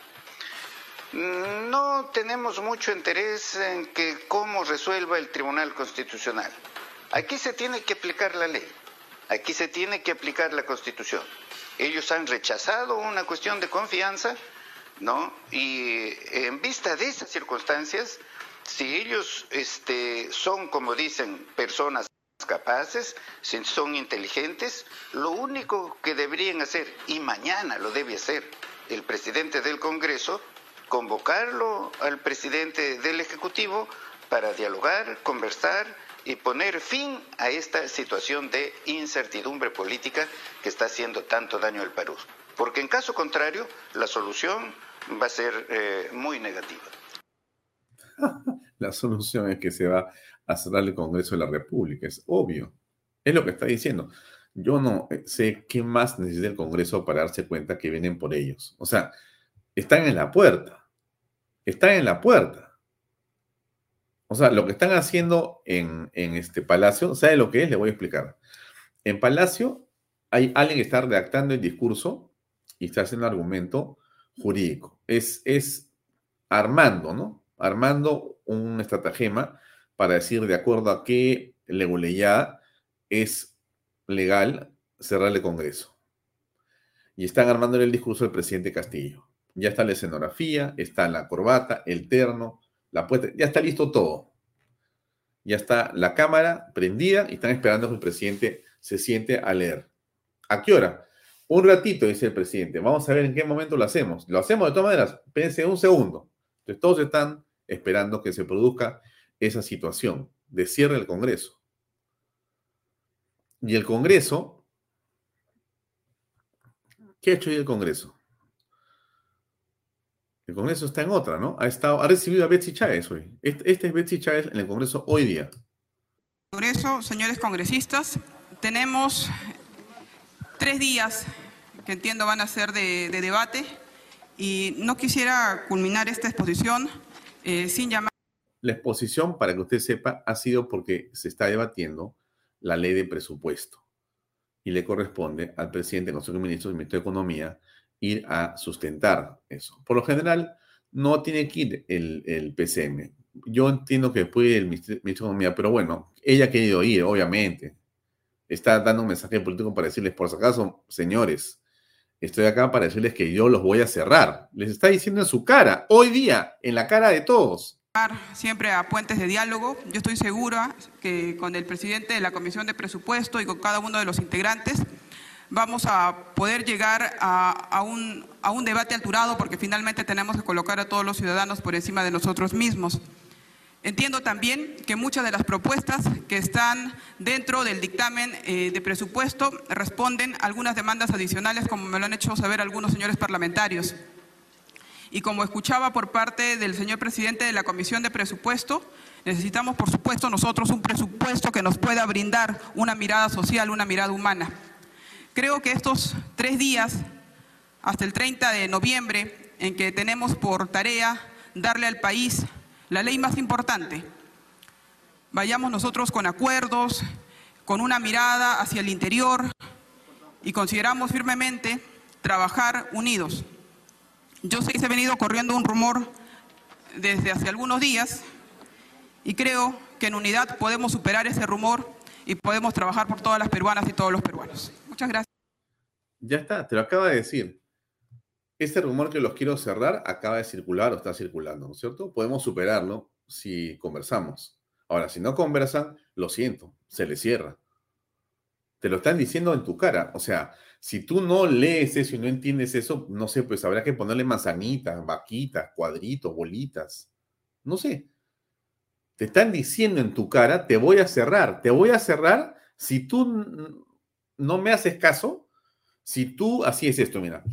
No tenemos mucho interés en que cómo resuelva el Tribunal Constitucional. Aquí se tiene que aplicar la ley, aquí se tiene que aplicar la Constitución. Ellos han rechazado una cuestión de confianza, ¿no? Y en vista de esas circunstancias, si ellos este, son, como dicen, personas capaces, si son inteligentes, lo único que deberían hacer, y mañana lo debe hacer el presidente del Congreso, convocarlo al presidente del Ejecutivo para dialogar, conversar y poner fin a esta situación de incertidumbre política que está haciendo tanto daño al Perú. Porque en caso contrario, la solución va a ser eh, muy negativa. la solución es que se va a cerrar el Congreso de la República. Es obvio. Es lo que está diciendo. Yo no eh, sé qué más necesita el Congreso para darse cuenta que vienen por ellos. O sea, están en la puerta. Están en la puerta. O sea, lo que están haciendo en, en este Palacio, ¿sabe lo que es? Le voy a explicar. En Palacio hay alguien que está redactando el discurso y está haciendo argumento jurídico. Es, es armando, ¿no? Armando un estratagema para decir de acuerdo a qué legalidad es legal cerrar el Congreso. Y están armando el discurso del presidente Castillo. Ya está la escenografía, está la corbata, el terno, La ya está listo todo. Ya está la cámara prendida y están esperando que el presidente se siente a leer. ¿A qué hora? Un ratito, dice el presidente. Vamos a ver en qué momento lo hacemos. Lo hacemos de todas maneras. Pense un segundo. Entonces todos están esperando que se produzca esa situación de cierre del Congreso. Y el Congreso, ¿qué ha hecho hoy el Congreso? El Congreso está en otra, ¿no? Ha, estado, ha recibido a Betsy Chávez hoy. Este, este es Betsy Chávez en el Congreso hoy día. Congreso, señores congresistas, tenemos tres días que entiendo van a ser de, debate y no quisiera culminar esta exposición eh, sin llamar. La exposición, para que usted sepa, ha sido porque se está debatiendo la ley de presupuesto y le corresponde al presidente del Consejo de Ministros y Ministro de Economía ir a sustentar eso. Por lo general, no tiene que ir el, el PCM. Yo entiendo que puede el Ministro de Economía, pero bueno, ella ha querido ir, obviamente está dando un mensaje político para decirles, por si acaso, señores, estoy acá para decirles que yo los voy a cerrar. Les está diciendo en su cara, hoy día, en la cara de todos. Siempre a puentes de diálogo. Yo estoy segura que con el presidente de la Comisión de Presupuesto y con cada uno de los integrantes vamos a poder llegar a, un, debate alturado porque finalmente tenemos que colocar a todos los ciudadanos por encima de nosotros mismos. Entiendo también que muchas de las propuestas que están dentro del dictamen eh, de presupuesto responden a algunas demandas adicionales, como me lo han hecho saber algunos señores parlamentarios. Y como escuchaba por parte del señor presidente de la Comisión de Presupuesto, necesitamos, por supuesto, nosotros un presupuesto que nos pueda brindar una mirada social, una mirada humana. Creo que estos tres días, hasta el 30 de noviembre, en que tenemos por tarea darle al país la ley más importante. Vayamos nosotros con acuerdos, con una mirada hacia el interior y consideramos firmemente trabajar unidos. Yo sé que se ha venido corriendo un rumor desde hace algunos días y creo que en unidad podemos superar ese rumor y podemos trabajar por todas las peruanas y todos los peruanos. Muchas gracias. Ya está, te lo acaba de decir. Este rumor que los quiero cerrar acaba de circular o está circulando, ¿no es cierto? Podemos superarlo si conversamos. Ahora, si no conversan, lo siento, se le cierra. Te lo están diciendo en tu cara. O sea, si tú no lees eso y no entiendes eso, no sé, pues habrá que ponerle manzanitas, vaquitas, cuadritos, bolitas. No sé. Te están diciendo en tu cara, te voy a cerrar. Te voy a cerrar si tú no me haces caso. Si tú, así es esto, mira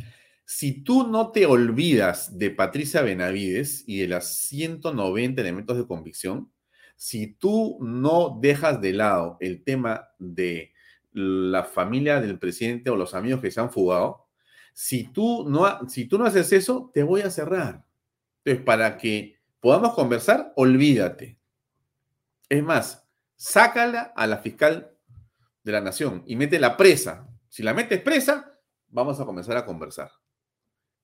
si tú no te olvidas de Patricia Benavides y de las 190 elementos de convicción, si tú no dejas de lado el tema de la familia del presidente o los amigos que se han fugado, si tú no, si tú no haces eso, te voy a cerrar. Entonces, para que podamos conversar, olvídate. Es más, sácala a la fiscal de la nación y mete la presa. Si la metes presa, vamos a comenzar a conversar.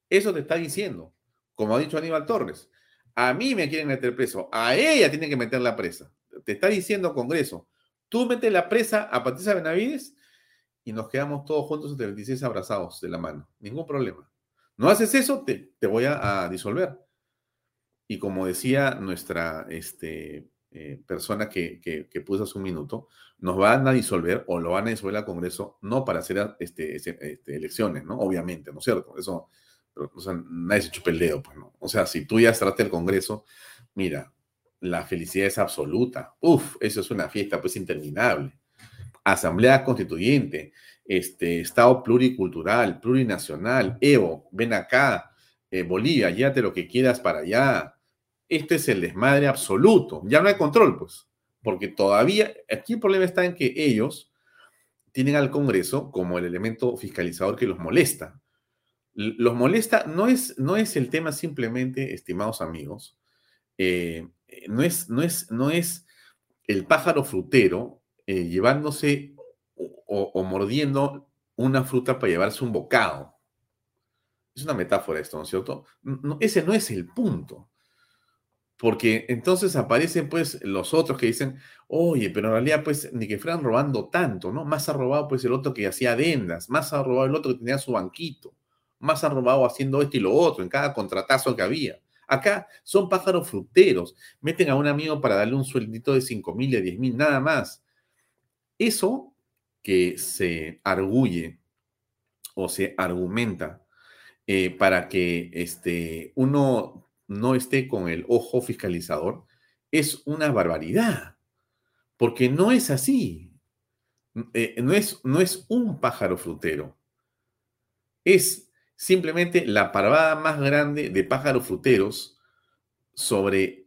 Eso te está diciendo, como ha dicho Aníbal Torres. A mí me quieren meter preso, a ella tienen que meter la presa. Te está diciendo Congreso, tú metes la presa a Patricia Benavides y nos quedamos todos juntos entre 26 abrazados de la mano. Ningún problema. No haces eso, te, te voy a, disolver. Y como decía nuestra este, eh, persona que, que, puso hace un minuto, nos van a disolver o lo van a disolver al Congreso, no para hacer este, este, elecciones, ¿no? Obviamente, ¿no es cierto? Eso o sea, nadie se chupa el dedo, pues no. O sea, si tú ya trataste el Congreso, mira, la felicidad es absoluta. Uf, eso es una fiesta pues interminable. Asamblea Constituyente, este, Estado pluricultural, plurinacional, Evo, ven acá, eh, Bolivia, llévate lo que quieras para allá. Este es el desmadre absoluto. Ya no hay control, pues, porque todavía, aquí el problema está en que ellos tienen al Congreso como el elemento fiscalizador que los molesta los molesta, no es, no es el tema simplemente, estimados amigos, eh, no, es, no, es, no es el pájaro frutero eh, llevándose o, mordiendo una fruta para llevarse un bocado. Es una metáfora esto, ¿no es cierto? ese no es el punto. Porque entonces aparecen pues los otros que dicen, oye, pero en realidad pues ni que fueran robando tanto, ¿no? Más ha robado pues el otro que hacía adendas, más ha robado el otro que tenía su banquito más han robado haciendo esto y lo otro, en cada contratazo que había. Acá son pájaros fruteros. Meten a un amigo para darle un sueldito de 5 mil, de 10 mil, nada más. Eso que se arguye o se argumenta eh, para que este, uno no esté con el ojo fiscalizador es una barbaridad, porque no es así. Eh, no, es, no es un pájaro frutero, es simplemente la parvada más grande de pájaros fruteros sobre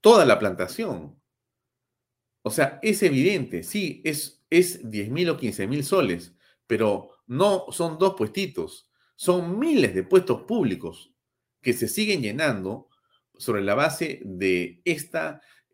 toda la plantación. O sea, es evidente, sí, es, es 10 mil o 15 mil soles, pero no son dos puestitos, son miles de puestos públicos que se siguen llenando sobre la base de este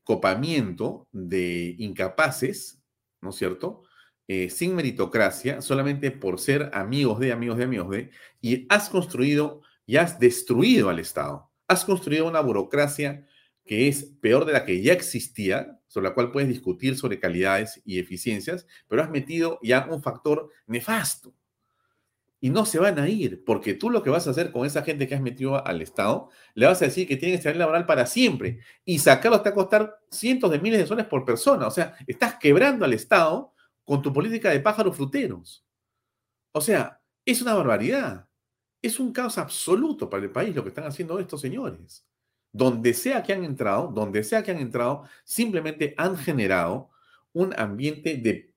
copamiento de incapaces, ¿no es cierto? Eh, sin meritocracia, solamente por ser amigos de amigos de amigos de, y has construido y has destruido al Estado. Has construido una burocracia que es peor de la que ya existía, sobre la cual puedes discutir sobre calidades y eficiencias, pero has metido ya un factor nefasto. Y no se van a ir, porque tú lo que vas a hacer con esa gente que has metido al Estado, le vas a decir que tiene que ser laboral para siempre. Y sacarlo te va a costar cientos de miles de soles por persona. O sea, estás quebrando al Estado con tu política de pájaros fruteros. O sea, es una barbaridad. Es un caos absoluto para el país lo que están haciendo estos señores. Donde sea que han entrado, donde sea que han entrado, simplemente han generado un ambiente de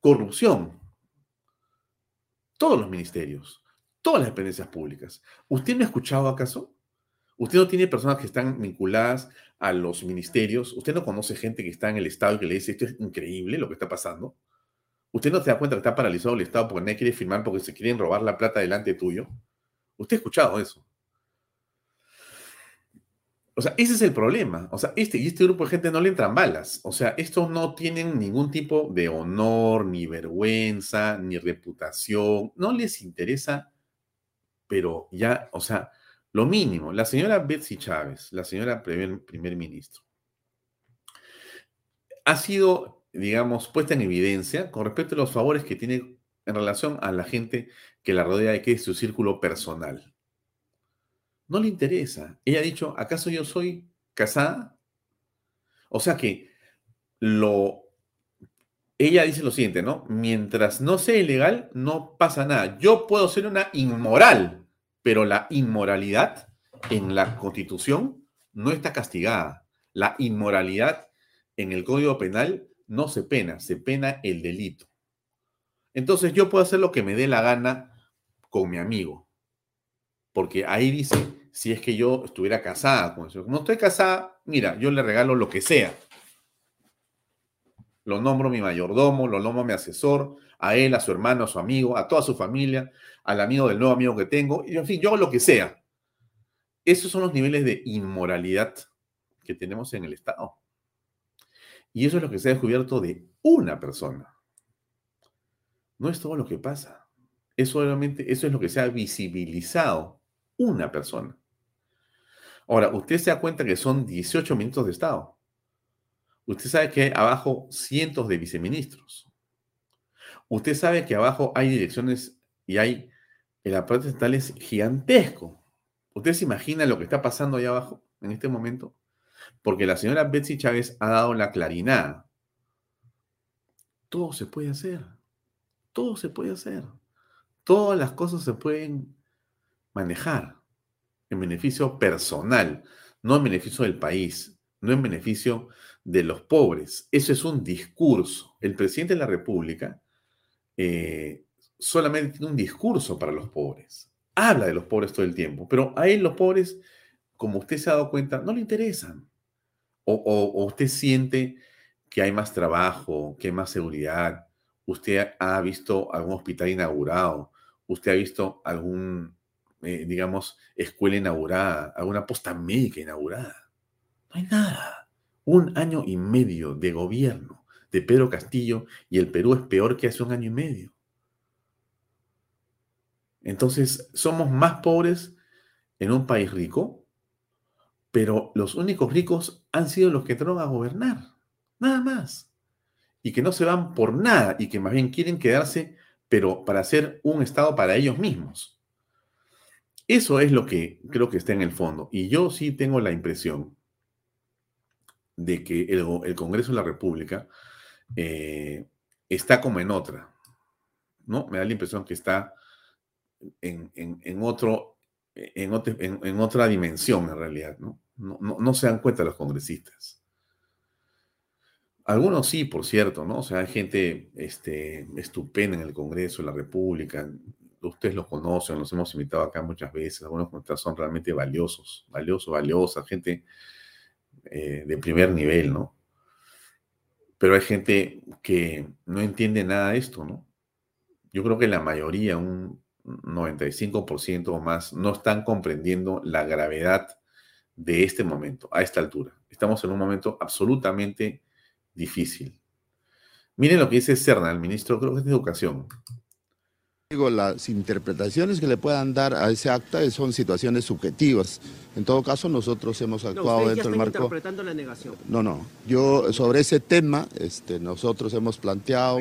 corrupción. Todos los ministerios, todas las dependencias públicas. ¿Usted no ha escuchado acaso? ¿Usted no tiene personas que están vinculadas a los ministerios? ¿Usted no conoce gente que está en el Estado y que le dice esto es increíble lo que está pasando? ¿Usted no se da cuenta que está paralizado el Estado porque nadie quiere firmar porque se quieren robar la plata delante tuyo? ¿Usted ha escuchado eso? O sea, ese es el problema. O sea, este y este grupo de gente no le entran balas. O sea, estos no tienen ningún tipo de honor, ni vergüenza, ni reputación. No les interesa, pero ya, o sea, lo mínimo, la señora Betsy Chávez, la señora primer, primer ministro, ha sido, digamos, puesta en evidencia con respecto a los favores que tiene en relación a la gente que la rodea y que es su círculo personal. No le interesa. Ella ha dicho, ¿acaso yo soy casada? O sea que lo... Ella dice lo siguiente, ¿no? Mientras no sea ilegal, no pasa nada. Yo puedo ser una inmoral pero la inmoralidad en la Constitución no está castigada. La inmoralidad en el Código Penal no se pena, se pena el delito. Entonces yo puedo hacer lo que me dé la gana con mi amigo, porque ahí dice, si es que yo estuviera casada con eso. Como estoy casada, mira, yo le regalo lo que sea. Lo nombro mi mayordomo, lo nombro mi asesor, a él, a su hermano, a su amigo, a toda su familia, al amigo del nuevo amigo que tengo, y en fin, yo lo que sea. Esos son los niveles de inmoralidad que tenemos en el Estado. Y eso es lo que se ha descubierto de una persona. No es todo lo que pasa. Eso, eso es lo que se ha visibilizado una persona. Ahora, usted se da cuenta que son 18 ministros de Estado. Usted sabe que hay abajo cientos de viceministros. Usted sabe que abajo hay direcciones y hay, el aparato estatal es gigantesco. ¿Usted se imagina lo que está pasando ahí abajo en este momento? Porque la señora Betsy Chávez ha dado la clarinada. Todo se puede hacer. Todo se puede hacer. Todas las cosas se pueden manejar en beneficio personal, no en beneficio del país, no en beneficio de los pobres. Eso es un discurso. El presidente de la República eh, solamente tiene un discurso para los pobres. Habla de los pobres todo el tiempo, pero a él los pobres, como usted se ha dado cuenta, no le interesan. O, usted siente que hay más trabajo, que hay más seguridad. Usted ha visto algún hospital inaugurado. Usted ha visto algún, eh, digamos, escuela inaugurada, alguna posta médica inaugurada. No hay nada. Un año y medio de gobierno de Pedro Castillo y el Perú es peor que hace un año y medio. Entonces, somos más pobres en un país rico, pero los únicos ricos han sido los que entraron a gobernar, nada más. Y que no se van por nada y que más bien quieren quedarse, pero para hacer un Estado para ellos mismos. Eso es lo que creo que está en el fondo. Y yo sí tengo la impresión de que el, Congreso de la República eh, está como en otra. ¿No? Me da la impresión que está en, otro, en, en, otra dimensión en realidad. ¿no? No, no se dan cuenta los congresistas. Algunos sí, por cierto, ¿no? O sea, hay gente este, estupenda en el Congreso de la República. Ustedes los conocen, los hemos invitado acá muchas veces. Algunos son realmente valiosos, valiosos, valiosas, gente eh, de primer nivel, ¿no? Pero hay gente que no entiende nada de esto, ¿no? Yo creo que la mayoría, un 95% o más, no están comprendiendo la gravedad de este momento, a esta altura. Estamos en un momento absolutamente difícil. Miren lo que dice Serna, el ministro, creo que es de Educación. Digo, las interpretaciones que le puedan dar a ese acta son situaciones subjetivas. En todo caso, nosotros hemos actuado no, dentro del marco. interpretando la negación. No, no. Yo sobre ese tema, este, nosotros hemos planteado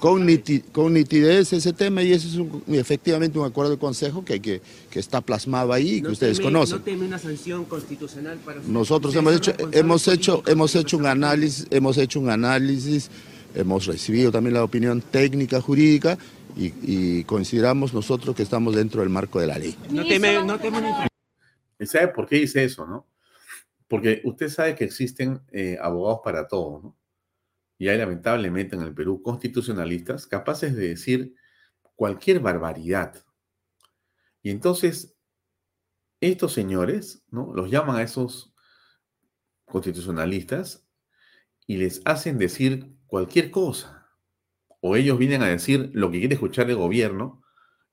con, nitidez ese tema y ese es efectivamente un acuerdo de consejo que, que, que está plasmado ahí y que ustedes conocen. ¿No teme una sanción constitucional para Nosotros hemos hecho, hemos hecho, hemos hecho un análisis, hemos hecho un análisis, hemos recibido también la opinión técnica jurídica y, consideramos nosotros que estamos dentro del marco de la ley. No teme, no ¿Sabe por qué dice eso, no? Porque usted sabe que existen eh, abogados para todo, ¿no? Y hay lamentablemente en el Perú constitucionalistas capaces de decir cualquier barbaridad. Y entonces, estos señores, ¿no? Los llaman a esos constitucionalistas y les hacen decir cualquier cosa o ellos vienen a decir lo que quiere escuchar el gobierno,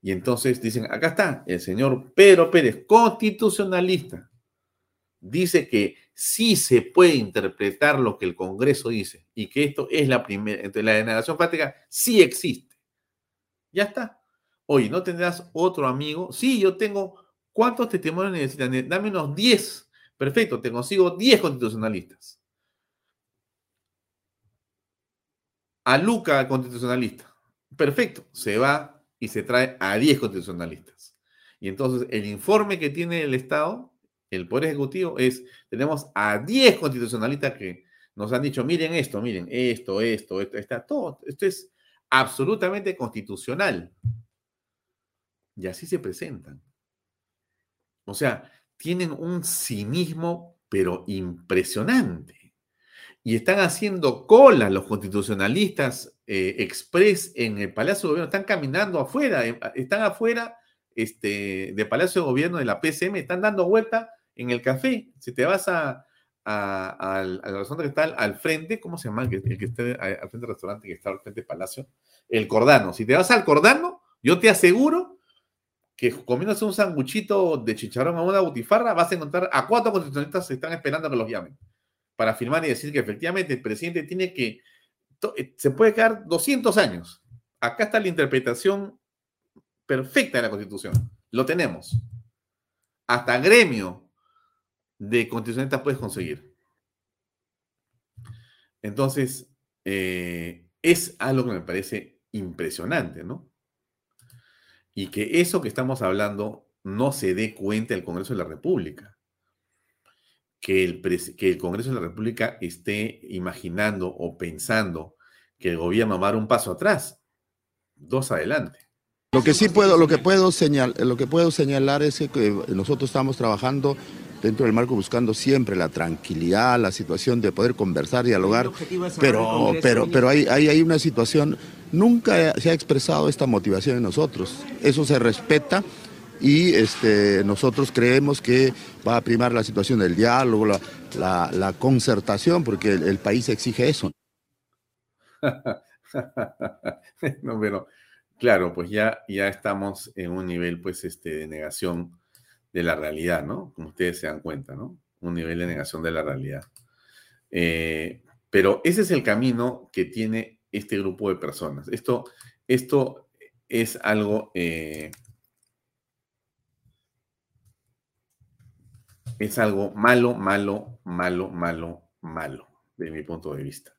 y entonces dicen, acá está el señor Pedro Pérez, constitucionalista, dice que sí se puede interpretar lo que el Congreso dice y que esto es la primera, la denegación práctica sí existe. Ya está. Oye, ¿no tendrás otro amigo? Sí, yo tengo, ¿cuántos testimonios necesitan? Dame unos 10. Perfecto, te consigo 10 constitucionalistas. A Luca constitucionalista. Perfecto, se va y se trae a 10 constitucionalistas. Y entonces el informe que tiene el Estado, el Poder Ejecutivo, es, tenemos a 10 constitucionalistas que nos han dicho, miren esto, miren esto, esto, esto, está todo, esto es absolutamente constitucional. Y así se presentan. O sea, tienen un cinismo, pero impresionante y están haciendo cola los constitucionalistas eh, express en el Palacio de Gobierno, están caminando afuera, eh, están afuera este, del Palacio de Gobierno de la PCM, están dando vuelta en el café. Si te vas a, restaurante que está al, frente, ¿cómo se llama? El que, el al frente del restaurante que está al frente del Palacio, el Cordano. Si te vas al Cordano, yo te aseguro que comiéndose un sanguchito de chicharrón a una butifarra, vas a encontrar a cuatro constitucionalistas que están esperando que los llamen para afirmar y decir que efectivamente el presidente tiene que, eh, se puede quedar 200 años. Acá está la interpretación perfecta de la Constitución. Lo tenemos. Hasta gremio de constitucionalistas puedes conseguir. Entonces, eh, es algo que me parece impresionante, ¿no? Y que eso que estamos hablando no se dé cuenta el Congreso de la República que el, que el Congreso de la República esté imaginando o pensando que el gobierno va a dar un paso atrás, dos adelante. Lo que sí puedo, lo que puedo señalar, lo que puedo señalar es que nosotros estamos trabajando dentro del marco buscando siempre la tranquilidad, la situación de poder conversar, dialogar, pero, pero, pero hay, hay, hay una situación, nunca se ha expresado esta motivación en nosotros, eso se respeta y este, nosotros creemos que va a primar la situación del diálogo, la, concertación, porque el, país exige eso. pero claro, pues ya, ya estamos en un nivel pues, este, de negación de la realidad, ¿no? Como ustedes se dan cuenta, ¿no? Un nivel de negación de la realidad. Eh, pero ese es el camino que tiene este grupo de personas. Esto, esto es algo... Eh, es algo malo, malo, malo, malo, malo, de mi punto de vista.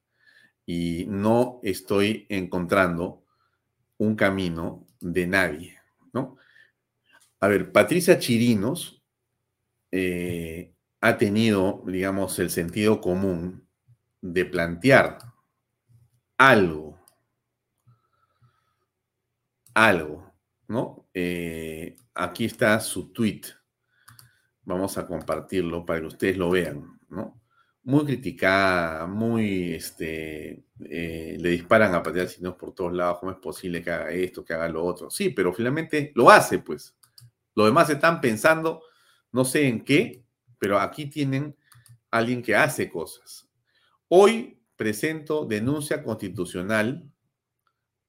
Y no estoy encontrando un camino de nadie, ¿no? A ver, Patricia Chirinos eh, ha tenido, digamos, el sentido común de plantear algo, algo, ¿no? Eh, aquí está su tweet. Vamos a compartirlo para que ustedes lo vean, ¿no? Muy criticada, muy, este, eh, le disparan a Patricia Chirinos por todos lados, ¿cómo es posible que haga esto, que haga lo otro? Sí, pero finalmente lo hace, pues. Los demás están pensando, no sé en qué, pero aquí tienen alguien que hace cosas. Hoy presento denuncia constitucional.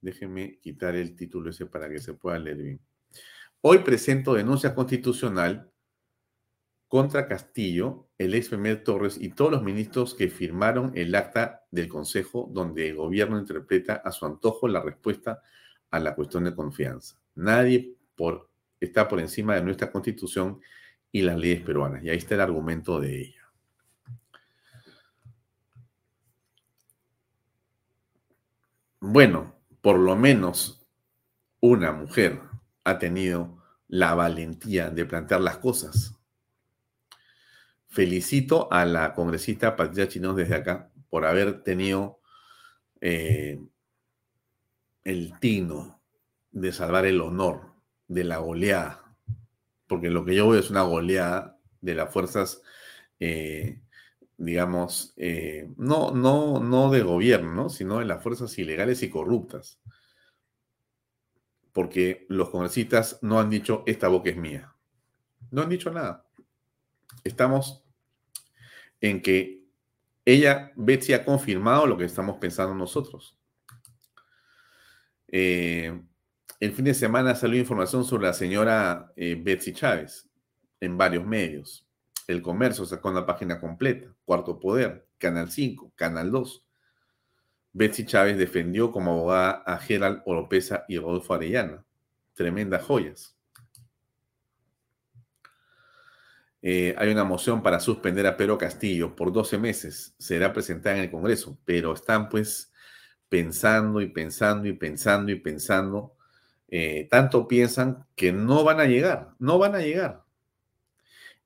Déjenme quitar el título ese para que se pueda leer bien. Hoy presento denuncia constitucional contra Castillo, el ex primer Torres y todos los ministros que firmaron el acta del Consejo donde el gobierno interpreta a su antojo la respuesta a la cuestión de confianza. Nadie por, está por encima de nuestra constitución y las leyes peruanas. Y ahí está el argumento de ella. Bueno, por lo menos una mujer ha tenido la valentía de plantear las cosas. Felicito a la congresista Patricia Chinos desde acá por haber tenido eh, el tino de salvar el honor de la goleada porque lo que yo veo es una goleada de las fuerzas, eh, digamos, eh, no, no, no de gobierno, sino de las fuerzas ilegales y corruptas. Porque los congresistas no han dicho, esta boca es mía. No han dicho nada. Estamos en que ella, Betsy, ha confirmado lo que estamos pensando nosotros. Eh, el fin de semana salió información sobre la señora eh, Betsy Chávez en varios medios. El Comercio sacó una página completa, Cuarto Poder, Canal 5, Canal 2. Betsy Chávez defendió como abogada a Gerald Oropesa y Rodolfo Arellana. Tremendas joyas. Eh, hay una moción para suspender a Pedro Castillo por 12 meses. Será presentada en el Congreso, pero están pues pensando y pensando y pensando y pensando eh, tanto piensan que no van a llegar, no van a llegar.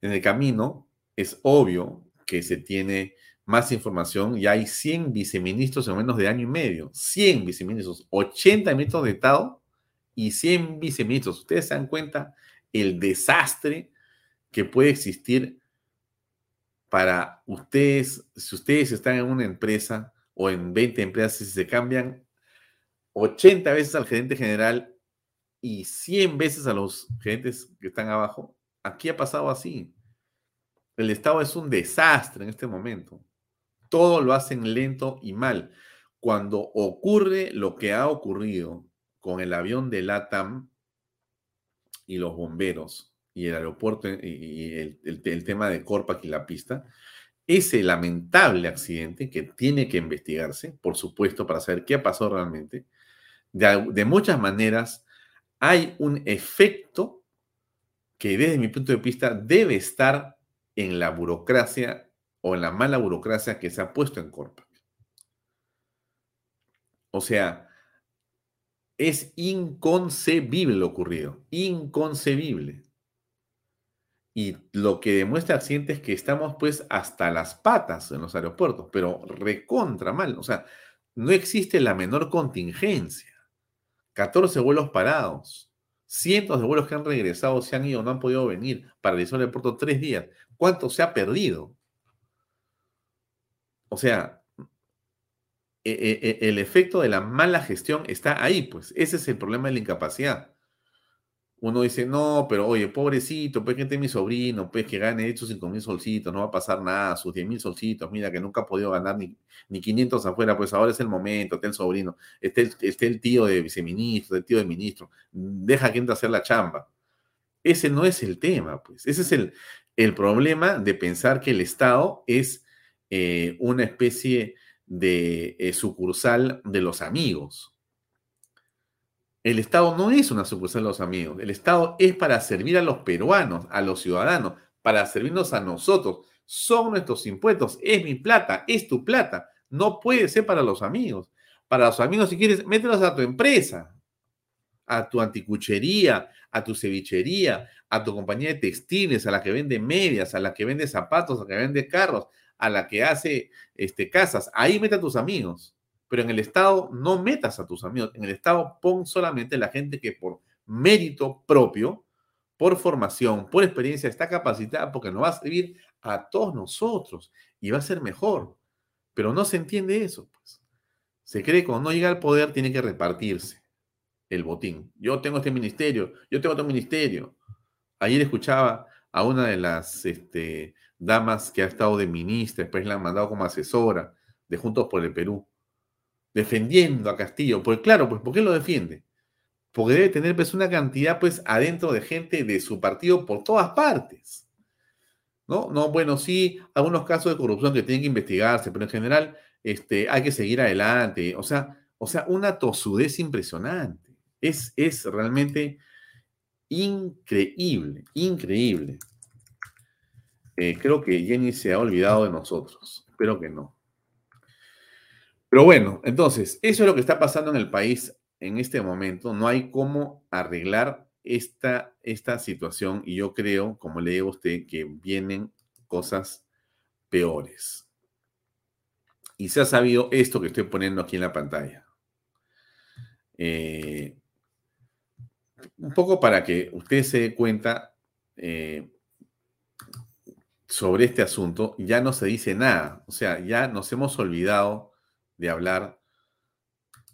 En el camino es obvio que se tiene más información y hay 100 viceministros en menos de año y medio, 100 viceministros, 80 ministros de Estado y 100 viceministros. Ustedes se dan cuenta el desastre que puede existir para ustedes, si ustedes están en una empresa o en 20 empresas, y se cambian 80 veces al gerente general y 100 veces a los gerentes que están abajo. Aquí ha pasado así. El Estado es un desastre en este momento. Todo lo hacen lento y mal. Cuando ocurre lo que ha ocurrido con el avión de LATAM y los bomberos y el aeropuerto y el, tema de Corpac y la pista, ese lamentable accidente que tiene que investigarse, por supuesto, para saber qué pasado realmente, de muchas maneras hay un efecto que desde mi punto de vista debe estar en la burocracia o en la mala burocracia que se ha puesto en Corpac. O sea, es inconcebible lo ocurrido, inconcebible. Y lo que demuestra el accidente es que estamos pues hasta las patas en los aeropuertos, pero recontra mal. O sea, no existe la menor contingencia. 14 vuelos parados, cientos de vuelos que han regresado, se han ido, no han podido venir, paralizó el aeropuerto tres días. ¿Cuánto se ha perdido? O sea, e, e, e, el efecto de la mala gestión está ahí, pues. Ese es el problema de la incapacidad uno dice, no, pero oye, pobrecito, pues que este mi sobrino, pues que gane esos 5 mil solcitos, no va a pasar nada, sus 10 mil solcitos, mira que nunca ha podido ganar ni, ni 500 afuera, pues ahora es el momento, está el sobrino, está el, el tío de viceministro, el tío de ministro, deja que entre a hacer la chamba. Ese no es el tema, pues, ese es el, el problema de pensar que el Estado es eh, una especie de eh, sucursal de los amigos. El Estado no es una sucursal de los amigos. El Estado es para servir a los peruanos, a los ciudadanos, para servirnos a nosotros. Son nuestros impuestos. Es mi plata, es tu plata. No puede ser para los amigos. Para los amigos, si quieres, mételos a tu empresa. a tu anticuchería, a tu cevichería, a tu compañía de textiles, a la que vende medias, a la que vende zapatos, a la que vende carros, a la que hace este, casas. Ahí mete a tus amigos. Pero en el Estado no metas a tus amigos. En el Estado pon solamente la gente que por mérito propio, por formación, por experiencia, está capacitada porque nos va a servir a todos nosotros y va a ser mejor. Pero no se entiende eso. Pues. Se cree que cuando no llega al poder tiene que repartirse el botín. Yo tengo este ministerio, yo tengo otro ministerio. Ayer escuchaba a una de las este, damas que ha estado de ministra, después la han mandado como asesora de Juntos por el Perú, defendiendo a Castillo. Porque claro, pues ¿por qué lo defiende? Porque debe tener pues una cantidad pues adentro de gente de su partido por todas partes. ¿No? No, bueno, sí, algunos casos de corrupción que tienen que investigarse, pero en general este, hay que seguir adelante. O sea, o sea, una tosudez impresionante. Es, es realmente increíble, increíble. Eh, creo que Jenny se ha olvidado de nosotros. Espero que no. Pero bueno, entonces, eso es lo que está pasando en el país en este momento. No hay cómo arreglar esta, esta situación y yo creo, como le digo a usted, que vienen cosas peores. Y se ha sabido esto que estoy poniendo aquí en la pantalla. Eh, un poco para que usted se dé cuenta eh, sobre este asunto, ya no se dice nada. O sea, ya nos hemos olvidado de hablar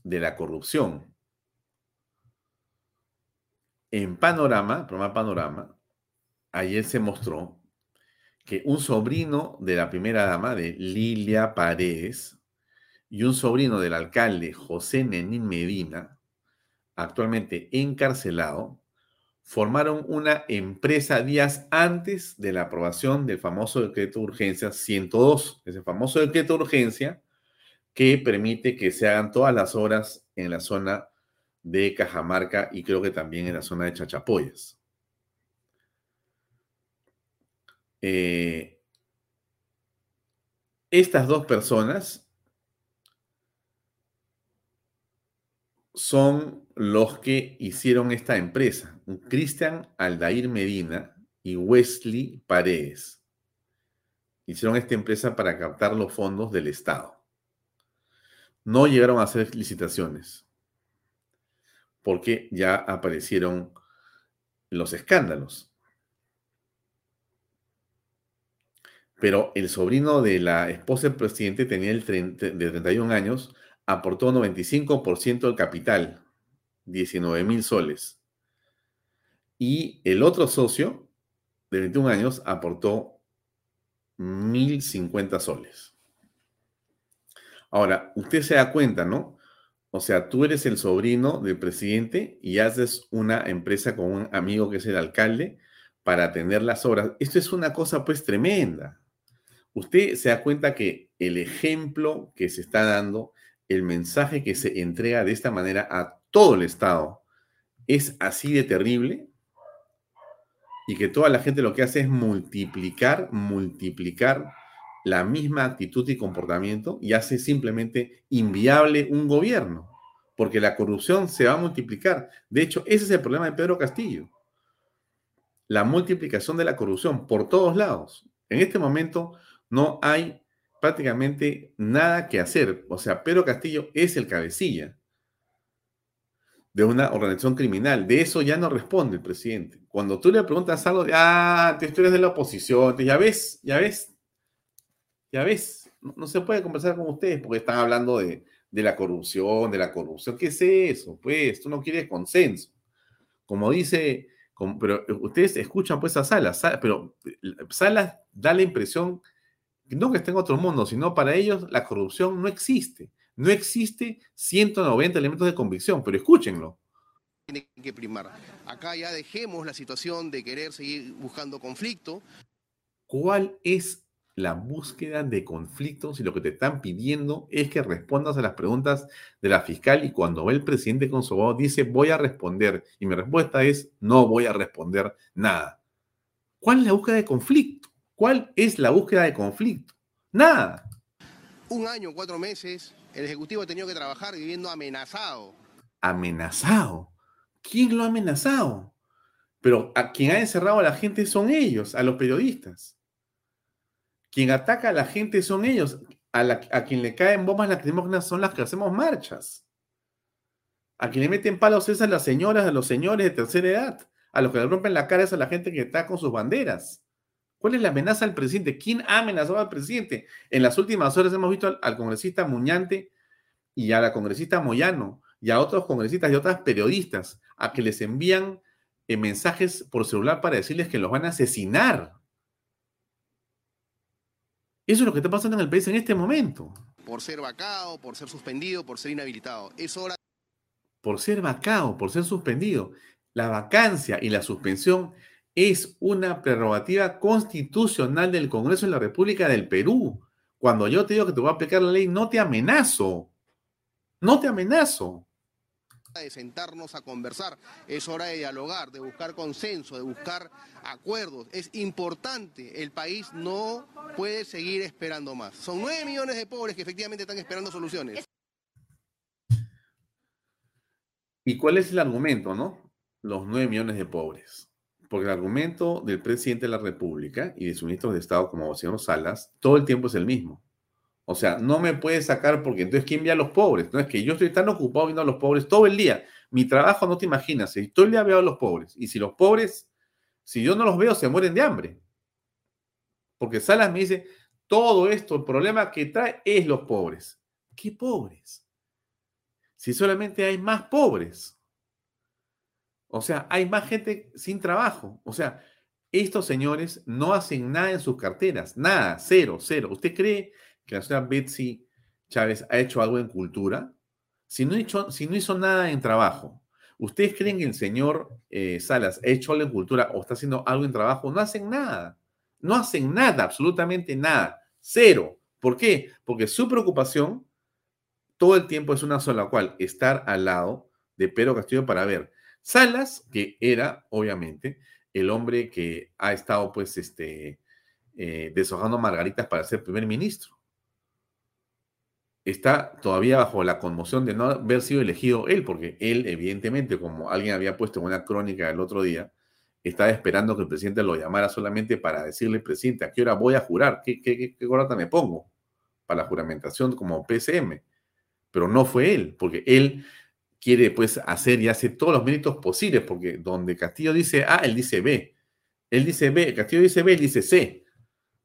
de la corrupción. En Panorama, programa Panorama, ayer se mostró que un sobrino de la primera dama, de Lilia Paredes, y un sobrino del alcalde José Nenín Medina, actualmente encarcelado, formaron una empresa días antes de la aprobación del famoso decreto de urgencia 102, ese famoso decreto de urgencia que permite que se hagan todas las horas en la zona de Cajamarca y creo que también en la zona de Chachapoyas. Eh, estas dos personas son los que hicieron esta empresa, Cristian Aldair Medina y Wesley Paredes. Hicieron esta empresa para captar los fondos del Estado. No llegaron a hacer licitaciones porque ya aparecieron los escándalos. Pero el sobrino de la esposa del presidente tenía el de 31 años aportó 95% del capital, 19 mil soles. Y el otro socio, de 21 años, aportó 1.050 soles. Ahora, usted se da cuenta, ¿no? O sea, tú eres el sobrino del presidente y haces una empresa con un amigo que es el alcalde para atender las obras. Esto es una cosa pues tremenda. Usted se da cuenta que el ejemplo que se está dando el mensaje que se entrega de esta manera a todo el Estado es así de terrible y que toda la gente lo que hace es multiplicar, multiplicar la misma actitud y comportamiento y hace simplemente inviable un gobierno, porque la corrupción se va a multiplicar. De hecho, ese es el problema de Pedro Castillo. La multiplicación de la corrupción por todos lados. En este momento no hay prácticamente nada que hacer. O sea, Pedro Castillo es el cabecilla de una organización criminal. De eso ya no responde el presidente. Cuando tú le preguntas algo ah, tú eres de la oposición, ya ves, ya ves, ya ves, no, se puede conversar con ustedes porque están hablando de, de, la corrupción, de la corrupción. ¿Qué es eso? Pues tú no quieres consenso. Como dice, pero ustedes escuchan pues a Salas, pero Salas da la impresión no que esté en otro mundo, sino para ellos la corrupción no existe. No existe 190 elementos de convicción, pero escúchenlo. Tiene que primar. Acá ya dejemos la situación de querer seguir buscando conflicto. ¿Cuál es la búsqueda de conflicto si lo que te están pidiendo es que respondas a las preguntas de la fiscal y cuando ve el presidente con su dice voy a responder y mi respuesta es no voy a responder nada? ¿Cuál es la búsqueda de conflicto? ¿Cuál es la búsqueda de conflicto? Nada. Un año, cuatro meses, el Ejecutivo ha tenido que trabajar viviendo amenazado. Amenazado. ¿Quién lo ha amenazado? Pero a quien ha encerrado a la gente son ellos, a los periodistas. Quien ataca a la gente son ellos. A, quien le caen bombas lacrimógenas son las que hacemos marchas. A quien le meten palos es a las señoras, a los señores de tercera edad. A los que le rompen la cara es a la gente que está con sus banderas. ¿Cuál es la amenaza al presidente? ¿Quién ha amenazado al presidente? En las últimas horas hemos visto al, al congresista Muñante y a la congresista Moyano y a otros congresistas y otras periodistas a que les envían eh, mensajes por celular para decirles que los van a asesinar. Eso es lo que está pasando en el país en este momento. Por ser vacado, por ser suspendido, por ser inhabilitado. Es hora. Por ser vacado, por ser suspendido. La vacancia y la suspensión es una prerrogativa constitucional del Congreso de la República del Perú. Cuando yo te digo que te voy a aplicar la ley, no te amenazo. No te amenazo. De sentarnos a conversar, es hora de dialogar, de buscar consenso, de buscar acuerdos. Es importante, el país no puede seguir esperando más. Son nueve millones de pobres que efectivamente están esperando soluciones. ¿Y cuál es el argumento, no? Los nueve millones de pobres. Porque el argumento del presidente de la República y de sus ministros de Estado como señor Salas todo el tiempo es el mismo. O sea, no me puede sacar porque entonces ¿quién ve a los pobres? No es que yo estoy tan ocupado viendo a los pobres todo el día. Mi trabajo no te imaginas. Si todo el día veo a los pobres y si los pobres, si yo no los veo, se mueren de hambre. Porque Salas me dice, todo esto, el problema que trae es los pobres. ¿Qué pobres? Si solamente hay más pobres. O sea, hay más gente sin trabajo. O sea, estos señores no hacen nada en sus carteras. Nada, cero, cero. ¿Usted cree que la señora Betsy Chávez ha hecho algo en cultura? Si no, hecho, si no hizo nada en trabajo, ¿ustedes creen que el señor eh, Salas ha hecho algo en cultura o está haciendo algo en trabajo? No hacen nada. No hacen nada, absolutamente nada. Cero. ¿Por qué? Porque su preocupación todo el tiempo es una sola, cual estar al lado de Pedro Castillo para ver Salas, que era, obviamente, el hombre que ha estado, pues, este, eh, deshojando margaritas para ser primer ministro. Está todavía bajo la conmoción de no haber sido elegido él, porque él, evidentemente, como alguien había puesto en una crónica el otro día, estaba esperando que el presidente lo llamara solamente para decirle, presidente, ¿a qué hora voy a jurar? ¿Qué, qué, qué corata me pongo? Para la juramentación como PCM. Pero no fue él, porque él quiere pues hacer y hace todos los méritos posibles, porque donde Castillo dice A, él dice B. Él dice B, Castillo dice B, él dice C.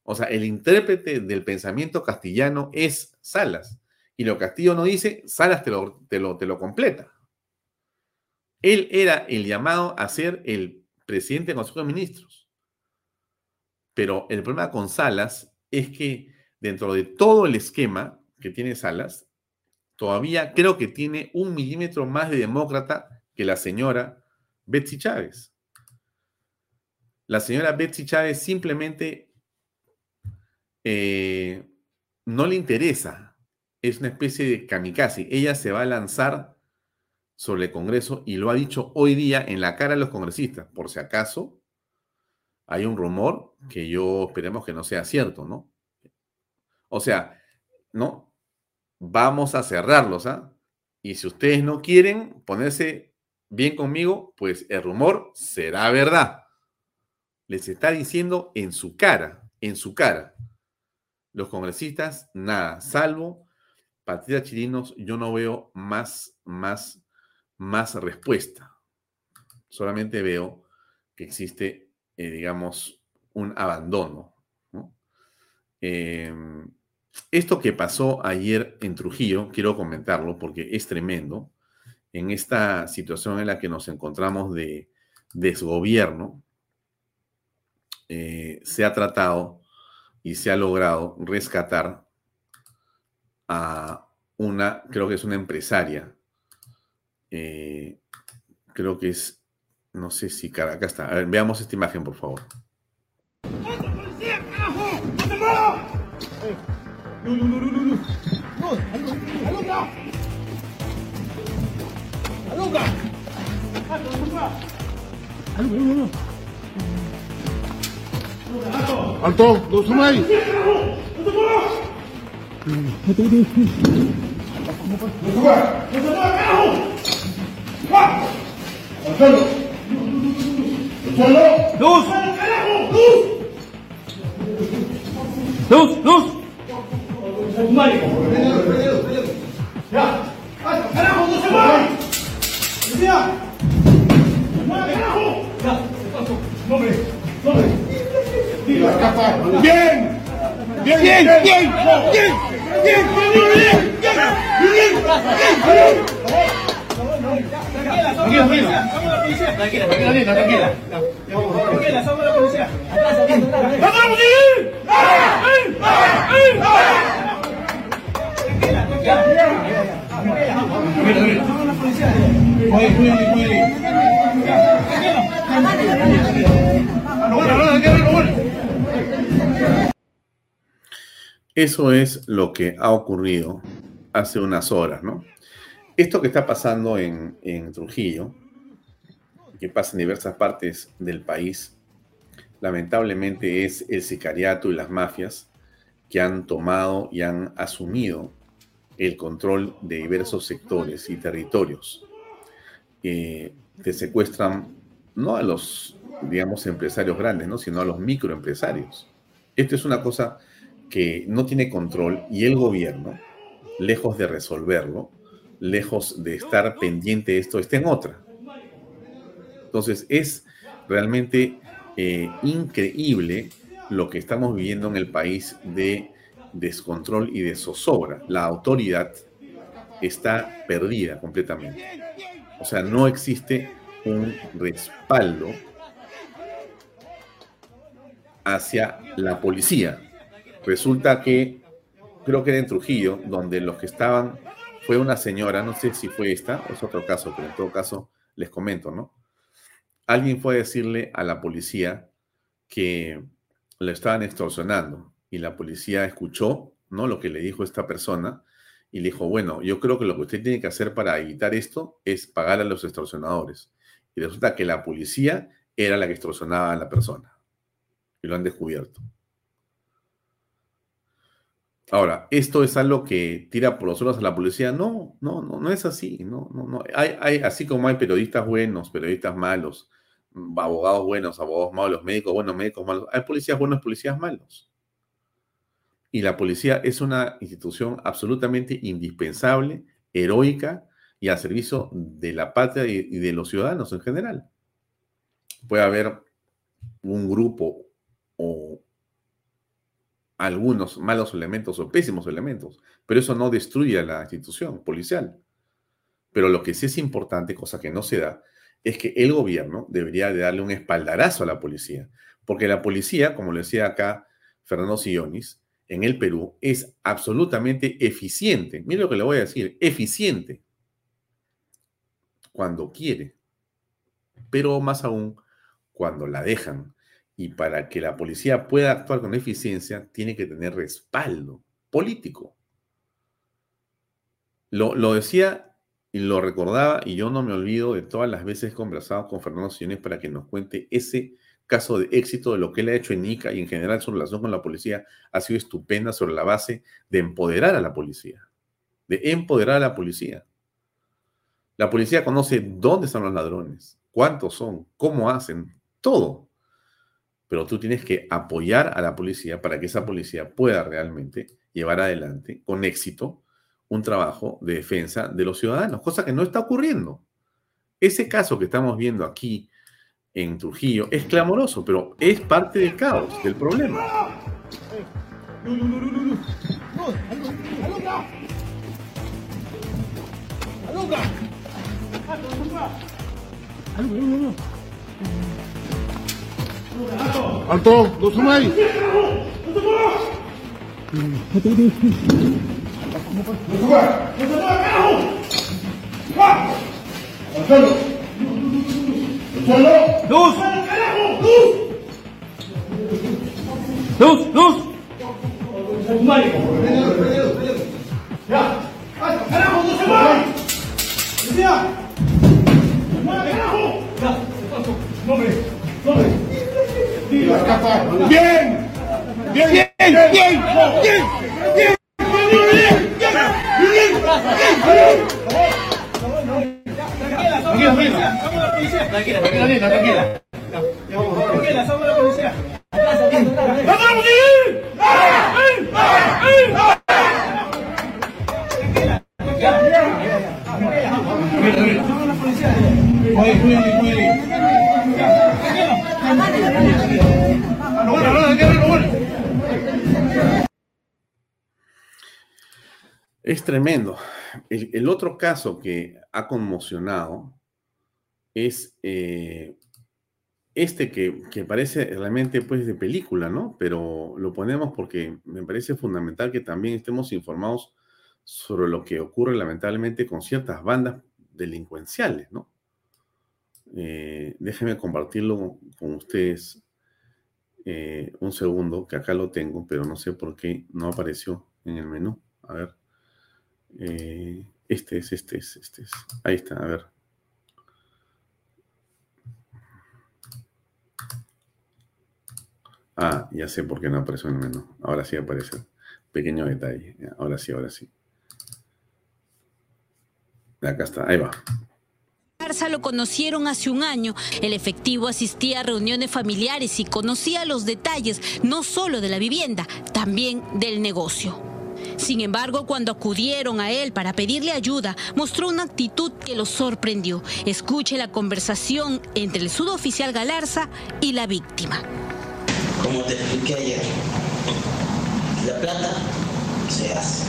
O sea, el intérprete del pensamiento castellano es Salas. Y lo Castillo no dice, Salas te lo, te lo, te lo completa. Él era el llamado a ser el presidente del Consejo de Ministros. Pero el problema con Salas es que dentro de todo el esquema que tiene Salas, todavía creo que tiene un milímetro más de demócrata que la señora Betsy Chávez. La señora Betsy Chávez simplemente eh, no le interesa. Es una especie de kamikaze. Ella se va a lanzar sobre el Congreso y lo ha dicho hoy día en la cara de los congresistas. Por si acaso hay un rumor que yo esperemos que no sea cierto, ¿no? O sea, ¿no? vamos a cerrarlos, ¿ah? Y si ustedes no quieren ponerse bien conmigo, pues el rumor será verdad. Les está diciendo en su cara, en su cara. Los congresistas, nada, salvo Patricia Chirinos, yo no veo más, más, más respuesta. Solamente veo que existe, eh, digamos, un abandono. ¿no? Eh, esto que pasó ayer en Trujillo, quiero comentarlo porque es tremendo. En esta situación en la que nos encontramos de desgobierno, eh, se ha tratado y se ha logrado rescatar a una, creo que es una empresaria, eh, creo que es, no sé si, cara, acá está. A ver, veamos esta imagen, por favor. Aloca. Alto, no suma ahí. ¡Luz! ¡Luz! ¡Luz! ¡Ya! ¡Carajo, no Thôi tí đi. Luz! Luz! Luz! Bien, bien, bien, bien, bien. Tranquila, tranquila, tranquila. Tranquila, somos la policía. Atrás, ¡Vamos la policía! Tranquila, tranquila. Somos la policía. Muy, muy, eso es lo que ha ocurrido hace unas horas, ¿no? Esto que está pasando en, Trujillo, que pasa en diversas partes del país, lamentablemente es el sicariato y las mafias que han tomado y han asumido el control de diversos sectores y territorios. Eh, que secuestran no a los, digamos, empresarios grandes, ¿no? sino a los microempresarios. Esto es una cosa que no tiene control y el gobierno, lejos de resolverlo, lejos de estar pendiente de esto, está en otra. Entonces es realmente eh, increíble lo que estamos viviendo en el país de descontrol y de zozobra. La autoridad está perdida completamente. O sea, no existe un respaldo hacia la policía. Resulta que, creo que era en Trujillo, donde los que estaban, fue una señora, no sé si fue esta, o es otro caso, pero en todo caso les comento, ¿no? Alguien fue a decirle a la policía que le estaban extorsionando y la policía escuchó, ¿no? Lo que le dijo esta persona y le dijo, bueno, yo creo que lo que usted tiene que hacer para evitar esto es pagar a los extorsionadores. Y resulta que la policía era la que extorsionaba a la persona. Y lo han descubierto. Ahora, ¿esto es algo que tira por los suelos a la policía? No, no, no, no es así. No, no, no. Hay, así como hay periodistas buenos, periodistas malos, abogados buenos, abogados malos, médicos buenos, médicos malos, hay policías buenos, policías malos. Y la policía es una institución absolutamente indispensable, heroica y al servicio de la patria y de los ciudadanos en general. Puede haber un grupo o algunos malos elementos o pésimos elementos, pero eso no destruye a la institución policial. Pero lo que sí es importante, cosa que no se da, es que el gobierno debería de darle un espaldarazo a la policía, porque la policía, como le decía acá Fernando Sillonis, en el Perú es absolutamente eficiente. Mire lo que le voy a decir, eficiente cuando quiere, pero más aún cuando la dejan. Y para que la policía pueda actuar con eficiencia, tiene que tener respaldo político. Lo, lo decía y lo recordaba, y yo no me olvido de todas las veces conversado con Fernando Sillones para que nos cuente ese caso de éxito de lo que él ha hecho en ICA y en general su relación con la policía ha sido estupenda sobre la base de empoderar a la policía, de empoderar a la policía. La policía conoce dónde están los ladrones, cuántos son, cómo hacen, todo. Pero tú tienes que apoyar a la policía para que esa policía pueda realmente llevar adelante con éxito un trabajo de defensa de los ciudadanos, cosa que no está ocurriendo. Ese caso que estamos viendo aquí en Trujillo es clamoroso, pero es parte del caos, del problema. Alto, dos umay. Dos. Dos, dos. Dos. ¡Bien! ¡Bien! ¡Bien! ¡Bien! ¡Bien! Otro caso que ha conmocionado es eh, este que, que parece realmente pues de película, ¿no? Pero lo ponemos porque me parece fundamental que también estemos informados sobre lo que ocurre lamentablemente con ciertas bandas delincuenciales, ¿no? Eh, déjenme compartirlo con ustedes eh, un segundo, que acá lo tengo, pero no sé por qué no apareció en el menú. A ver. Eh, este es, este es, este es. Ahí está, a ver. Ah, ya sé por qué no apareció en el menú. Ahora sí aparece. Pequeño detalle. Ahora sí, ahora sí. Acá está, ahí va. Lo conocieron hace un año. El efectivo asistía a reuniones familiares y conocía los detalles no solo de la vivienda, también del negocio. Sin embargo, cuando acudieron a él para pedirle ayuda, mostró una actitud que los sorprendió. Escuche la conversación entre el suboficial Galarza y la víctima. Como te expliqué ayer, la plata se hace.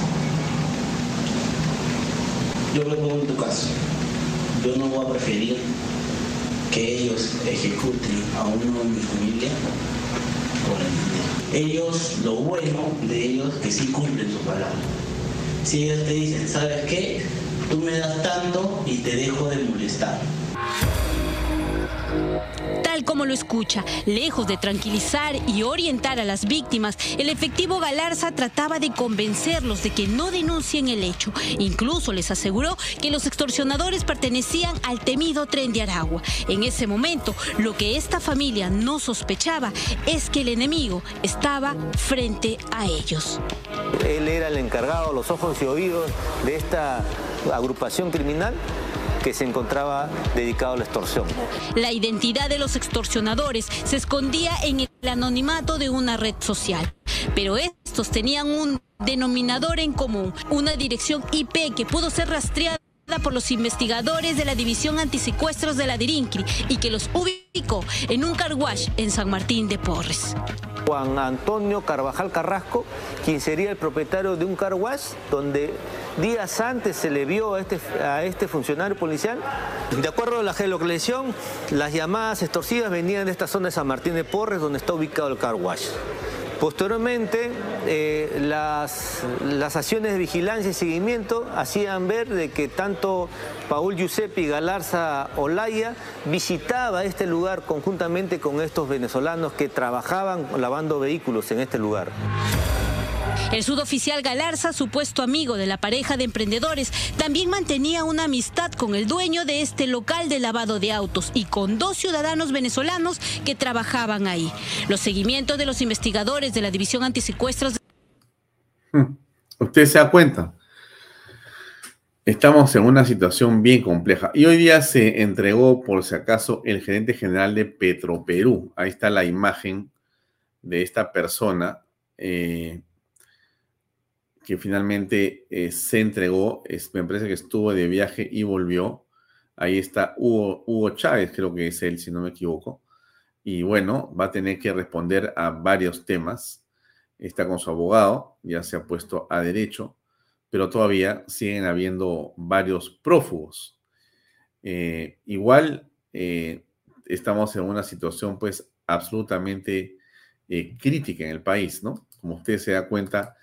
Yo me pongo en tu caso. Yo no voy a preferir que ellos ejecuten a uno de mi familia por el dinero. Ellos, lo bueno de ellos, que sí cumplen su palabra. Si ellos te dicen, ¿sabes qué? Tú me das tanto y te dejo de molestar. Tal como lo escucha, lejos de tranquilizar y orientar a las víctimas, el efectivo Galarza trataba de convencerlos de que no denuncien el hecho. Incluso les aseguró que los extorsionadores pertenecían al temido tren de Aragua. En ese momento, lo que esta familia no sospechaba es que el enemigo estaba frente a ellos. Él era el encargado, los ojos y oídos de esta agrupación criminal que se encontraba dedicado a la extorsión. La identidad de los extorsionadores se escondía en el anonimato de una red social. Pero estos tenían un denominador en común, una dirección IP que pudo ser rastreada por los investigadores de la División Antisecuestros de la DIRINCRI y que los ubicó en un carwash en San Martín de Porres. Juan Antonio Carvajal Carrasco, quien sería el propietario de un carwash donde días antes se le vio a este, a este funcionario policial. De acuerdo a la geolocalización, las llamadas extorsivas venían de esta zona de San Martín de Porres, donde está ubicado el carwash. Posteriormente, eh, las, acciones de vigilancia y seguimiento hacían ver de que tanto Paul Giuseppe y Galarza Olaya visitaba este lugar conjuntamente con estos venezolanos que trabajaban lavando vehículos en este lugar. El suboficial Galarza, supuesto amigo de la pareja de emprendedores, también mantenía una amistad con el dueño de este local de lavado de autos y con dos ciudadanos venezolanos que trabajaban ahí. Los seguimientos de los investigadores de la División Antisecuestros. Usted se da cuenta. Estamos en una situación bien compleja. Y hoy día se entregó, por si acaso, el gerente general de Petroperú. Ahí está la imagen de esta persona. Eh, que finalmente eh, se entregó. Es, me parece que estuvo de viaje y volvió. Ahí está Hugo, Hugo Chávez, creo que es él, si no me equivoco. Y bueno, va a tener que responder a varios temas. Está con su abogado, ya se ha puesto a derecho, pero todavía siguen habiendo varios prófugos. Eh, igual eh, estamos en una situación pues absolutamente crítica en el país, ¿no? Como usted se da cuenta,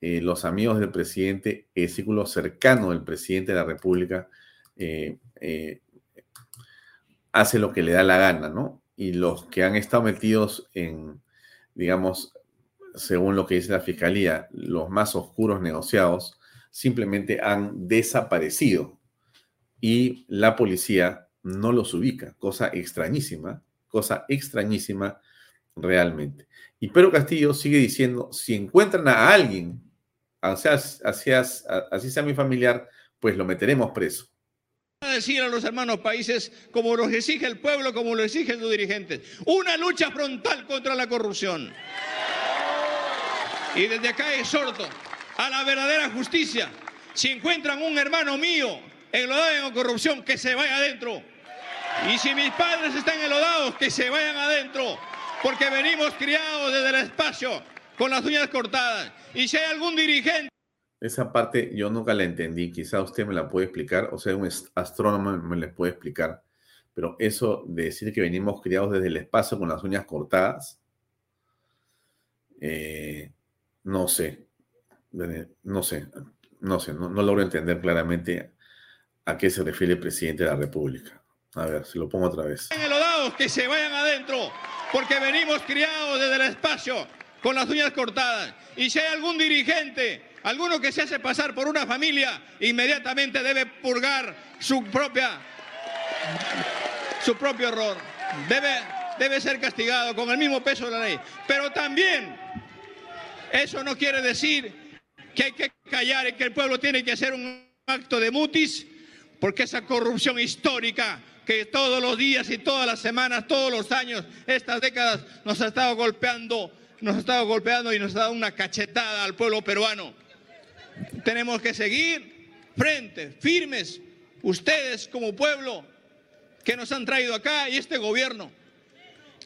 eh, los amigos del presidente, el círculo cercano del presidente de la República, eh, eh, hace lo que le da la gana, ¿no? Y los que han estado metidos en, digamos, según lo que dice la Fiscalía, los más oscuros negociados, simplemente han desaparecido y la policía no los ubica, cosa extrañísima, cosa extrañísima realmente. Y Pedro Castillo sigue diciendo, si encuentran a alguien así, así, así sea mi familiar, pues lo meteremos preso. a decir a los hermanos países como los exige el pueblo, como lo exigen sus dirigentes. Una lucha frontal contra la corrupción. Y desde acá exhorto a la verdadera justicia. Si encuentran un hermano mío enlodado en corrupción, que se vaya adentro. Y si mis padres están enlodados, que se vayan adentro. Porque venimos criados desde el espacio con las uñas cortadas. Y si hay algún dirigente... Esa parte yo nunca la entendí. Quizá usted me la puede explicar, o sea, un astrónomo me la puede explicar. Pero eso de decir que venimos criados desde el espacio con las uñas cortadas, eh, no sé, no sé, no sé, no, no, logro entender claramente a qué se refiere el presidente de la República. A ver, se lo pongo otra vez. que se vayan adentro, porque venimos criados desde el espacio con las uñas cortadas. Y si hay algún dirigente, alguno que se hace pasar por una familia, inmediatamente debe purgar su propia su propio error. Debe, debe ser castigado con el mismo peso de la ley. Pero también eso no quiere decir que hay que callar y que el pueblo tiene que hacer un acto de mutis, porque esa corrupción histórica que todos los días y todas las semanas, todos los años, estas décadas nos ha estado golpeando, nos ha estado golpeando y nos ha dado una cachetada al pueblo peruano. Tenemos que seguir frente, firmes, ustedes como pueblo que nos han traído acá y este gobierno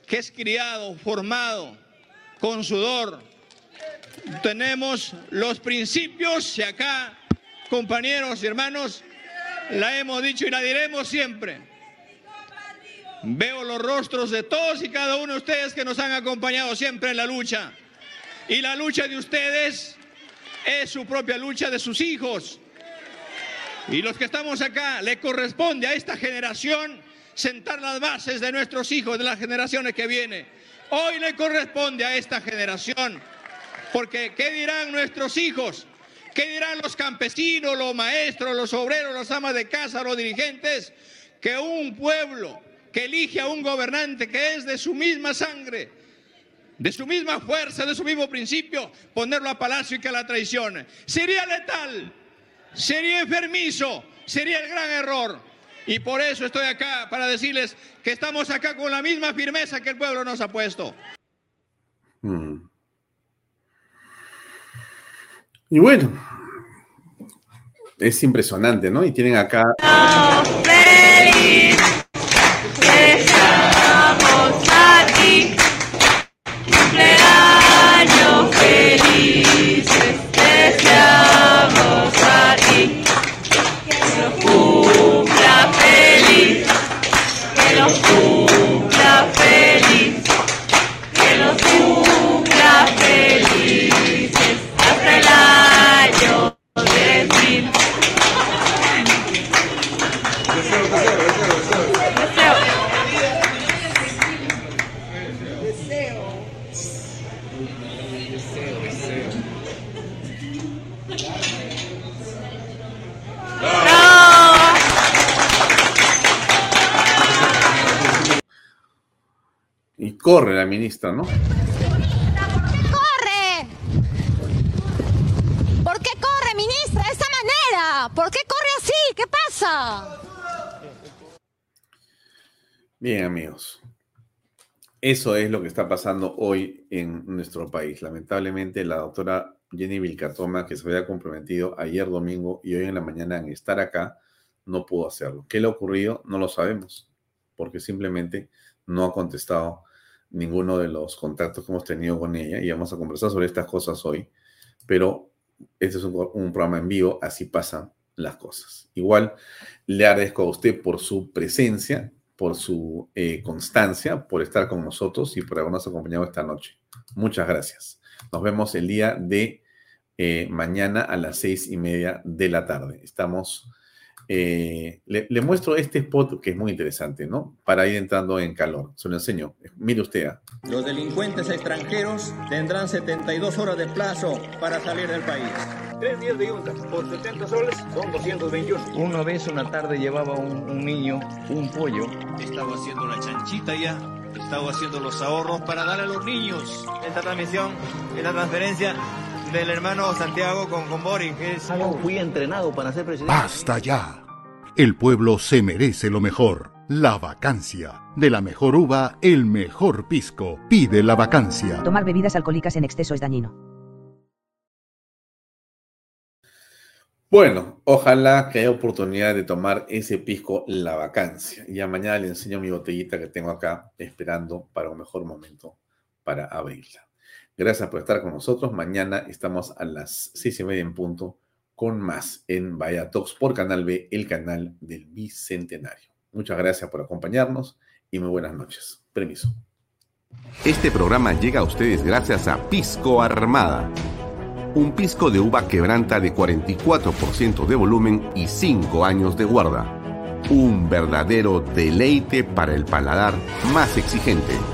que es criado, formado con sudor, tenemos los principios y acá, compañeros y hermanos, la hemos dicho y la diremos siempre. Veo los rostros de todos y cada uno de ustedes que nos han acompañado siempre en la lucha. Y la lucha de ustedes es su propia lucha de sus hijos. Y los que estamos acá, le corresponde a esta generación sentar las bases de nuestros hijos, de las generaciones que vienen. Hoy le corresponde a esta generación porque ¿qué dirán nuestros hijos? ¿Qué dirán los campesinos, los maestros, los obreros, las amas de casa, los dirigentes? Que un pueblo que elige a un gobernante que es de su misma sangre, de su misma fuerza, de su mismo principio, ponerlo a palacio y que la traicione. Sería letal, sería enfermizo, sería el gran error. Y por eso estoy acá, para decirles que estamos acá con la misma firmeza que el pueblo nos ha puesto. Hmm. Y bueno, es impresionante, ¿no? Y tienen acá... ¡Feliz! Ministra, ¿no? ¡Corre! ¿Por qué corre, ministra, de esa manera? ¿Por qué corre así? ¿Qué pasa? Bien, amigos. Eso es lo que está pasando hoy en nuestro país. Lamentablemente, la doctora Jenny Vilcatoma, que se había comprometido ayer domingo y hoy en la mañana en estar acá, no pudo hacerlo. ¿Qué le ha ocurrido? No lo sabemos, porque simplemente no ha contestado ninguno de los contactos que hemos tenido con ella y vamos a conversar sobre estas cosas hoy, pero este es un, programa en vivo, así pasan las cosas. Igual le agradezco a usted por su presencia, por su eh, constancia, por estar con nosotros y por habernos acompañado esta noche. Muchas gracias. Nos vemos el día de eh, mañana a las seis y media de la tarde. Estamos, eh, le, le, muestro este spot que es muy interesante, ¿no? Para ir entrando en calor. Se lo enseño. Mire usted. ¿ah? Los delincuentes extranjeros tendrán 72 horas de plazo para salir del país. Tres días de yunta por 70 soles son 221. Una vez una tarde llevaba un, un niño un pollo. Estaba haciendo la chanchita ya. Estaba haciendo los ahorros para dar a los niños. Esta transmisión es la transferencia del hermano Santiago con, con Boris, que es... Fui entrenado para ser presidente. Basta ya. El pueblo se merece lo mejor. La vacancia. De la mejor uva, el mejor pisco. Pide la vacancia. Tomar bebidas alcohólicas en exceso es dañino. Bueno, ojalá que haya oportunidad de tomar ese pisco la vacancia. Ya mañana le enseño mi botellita que tengo acá esperando para un mejor momento para abrirla. Gracias por estar con nosotros. Mañana estamos a las seis y media en punto con más en Vaya Talks por Canal B, el canal del Bicentenario. Muchas gracias por acompañarnos y muy buenas noches. Permiso. Este programa llega a ustedes gracias a Pisco Armada. Un pisco de uva quebranta de 44% de volumen y 5 años de guarda. Un verdadero deleite para el paladar más exigente.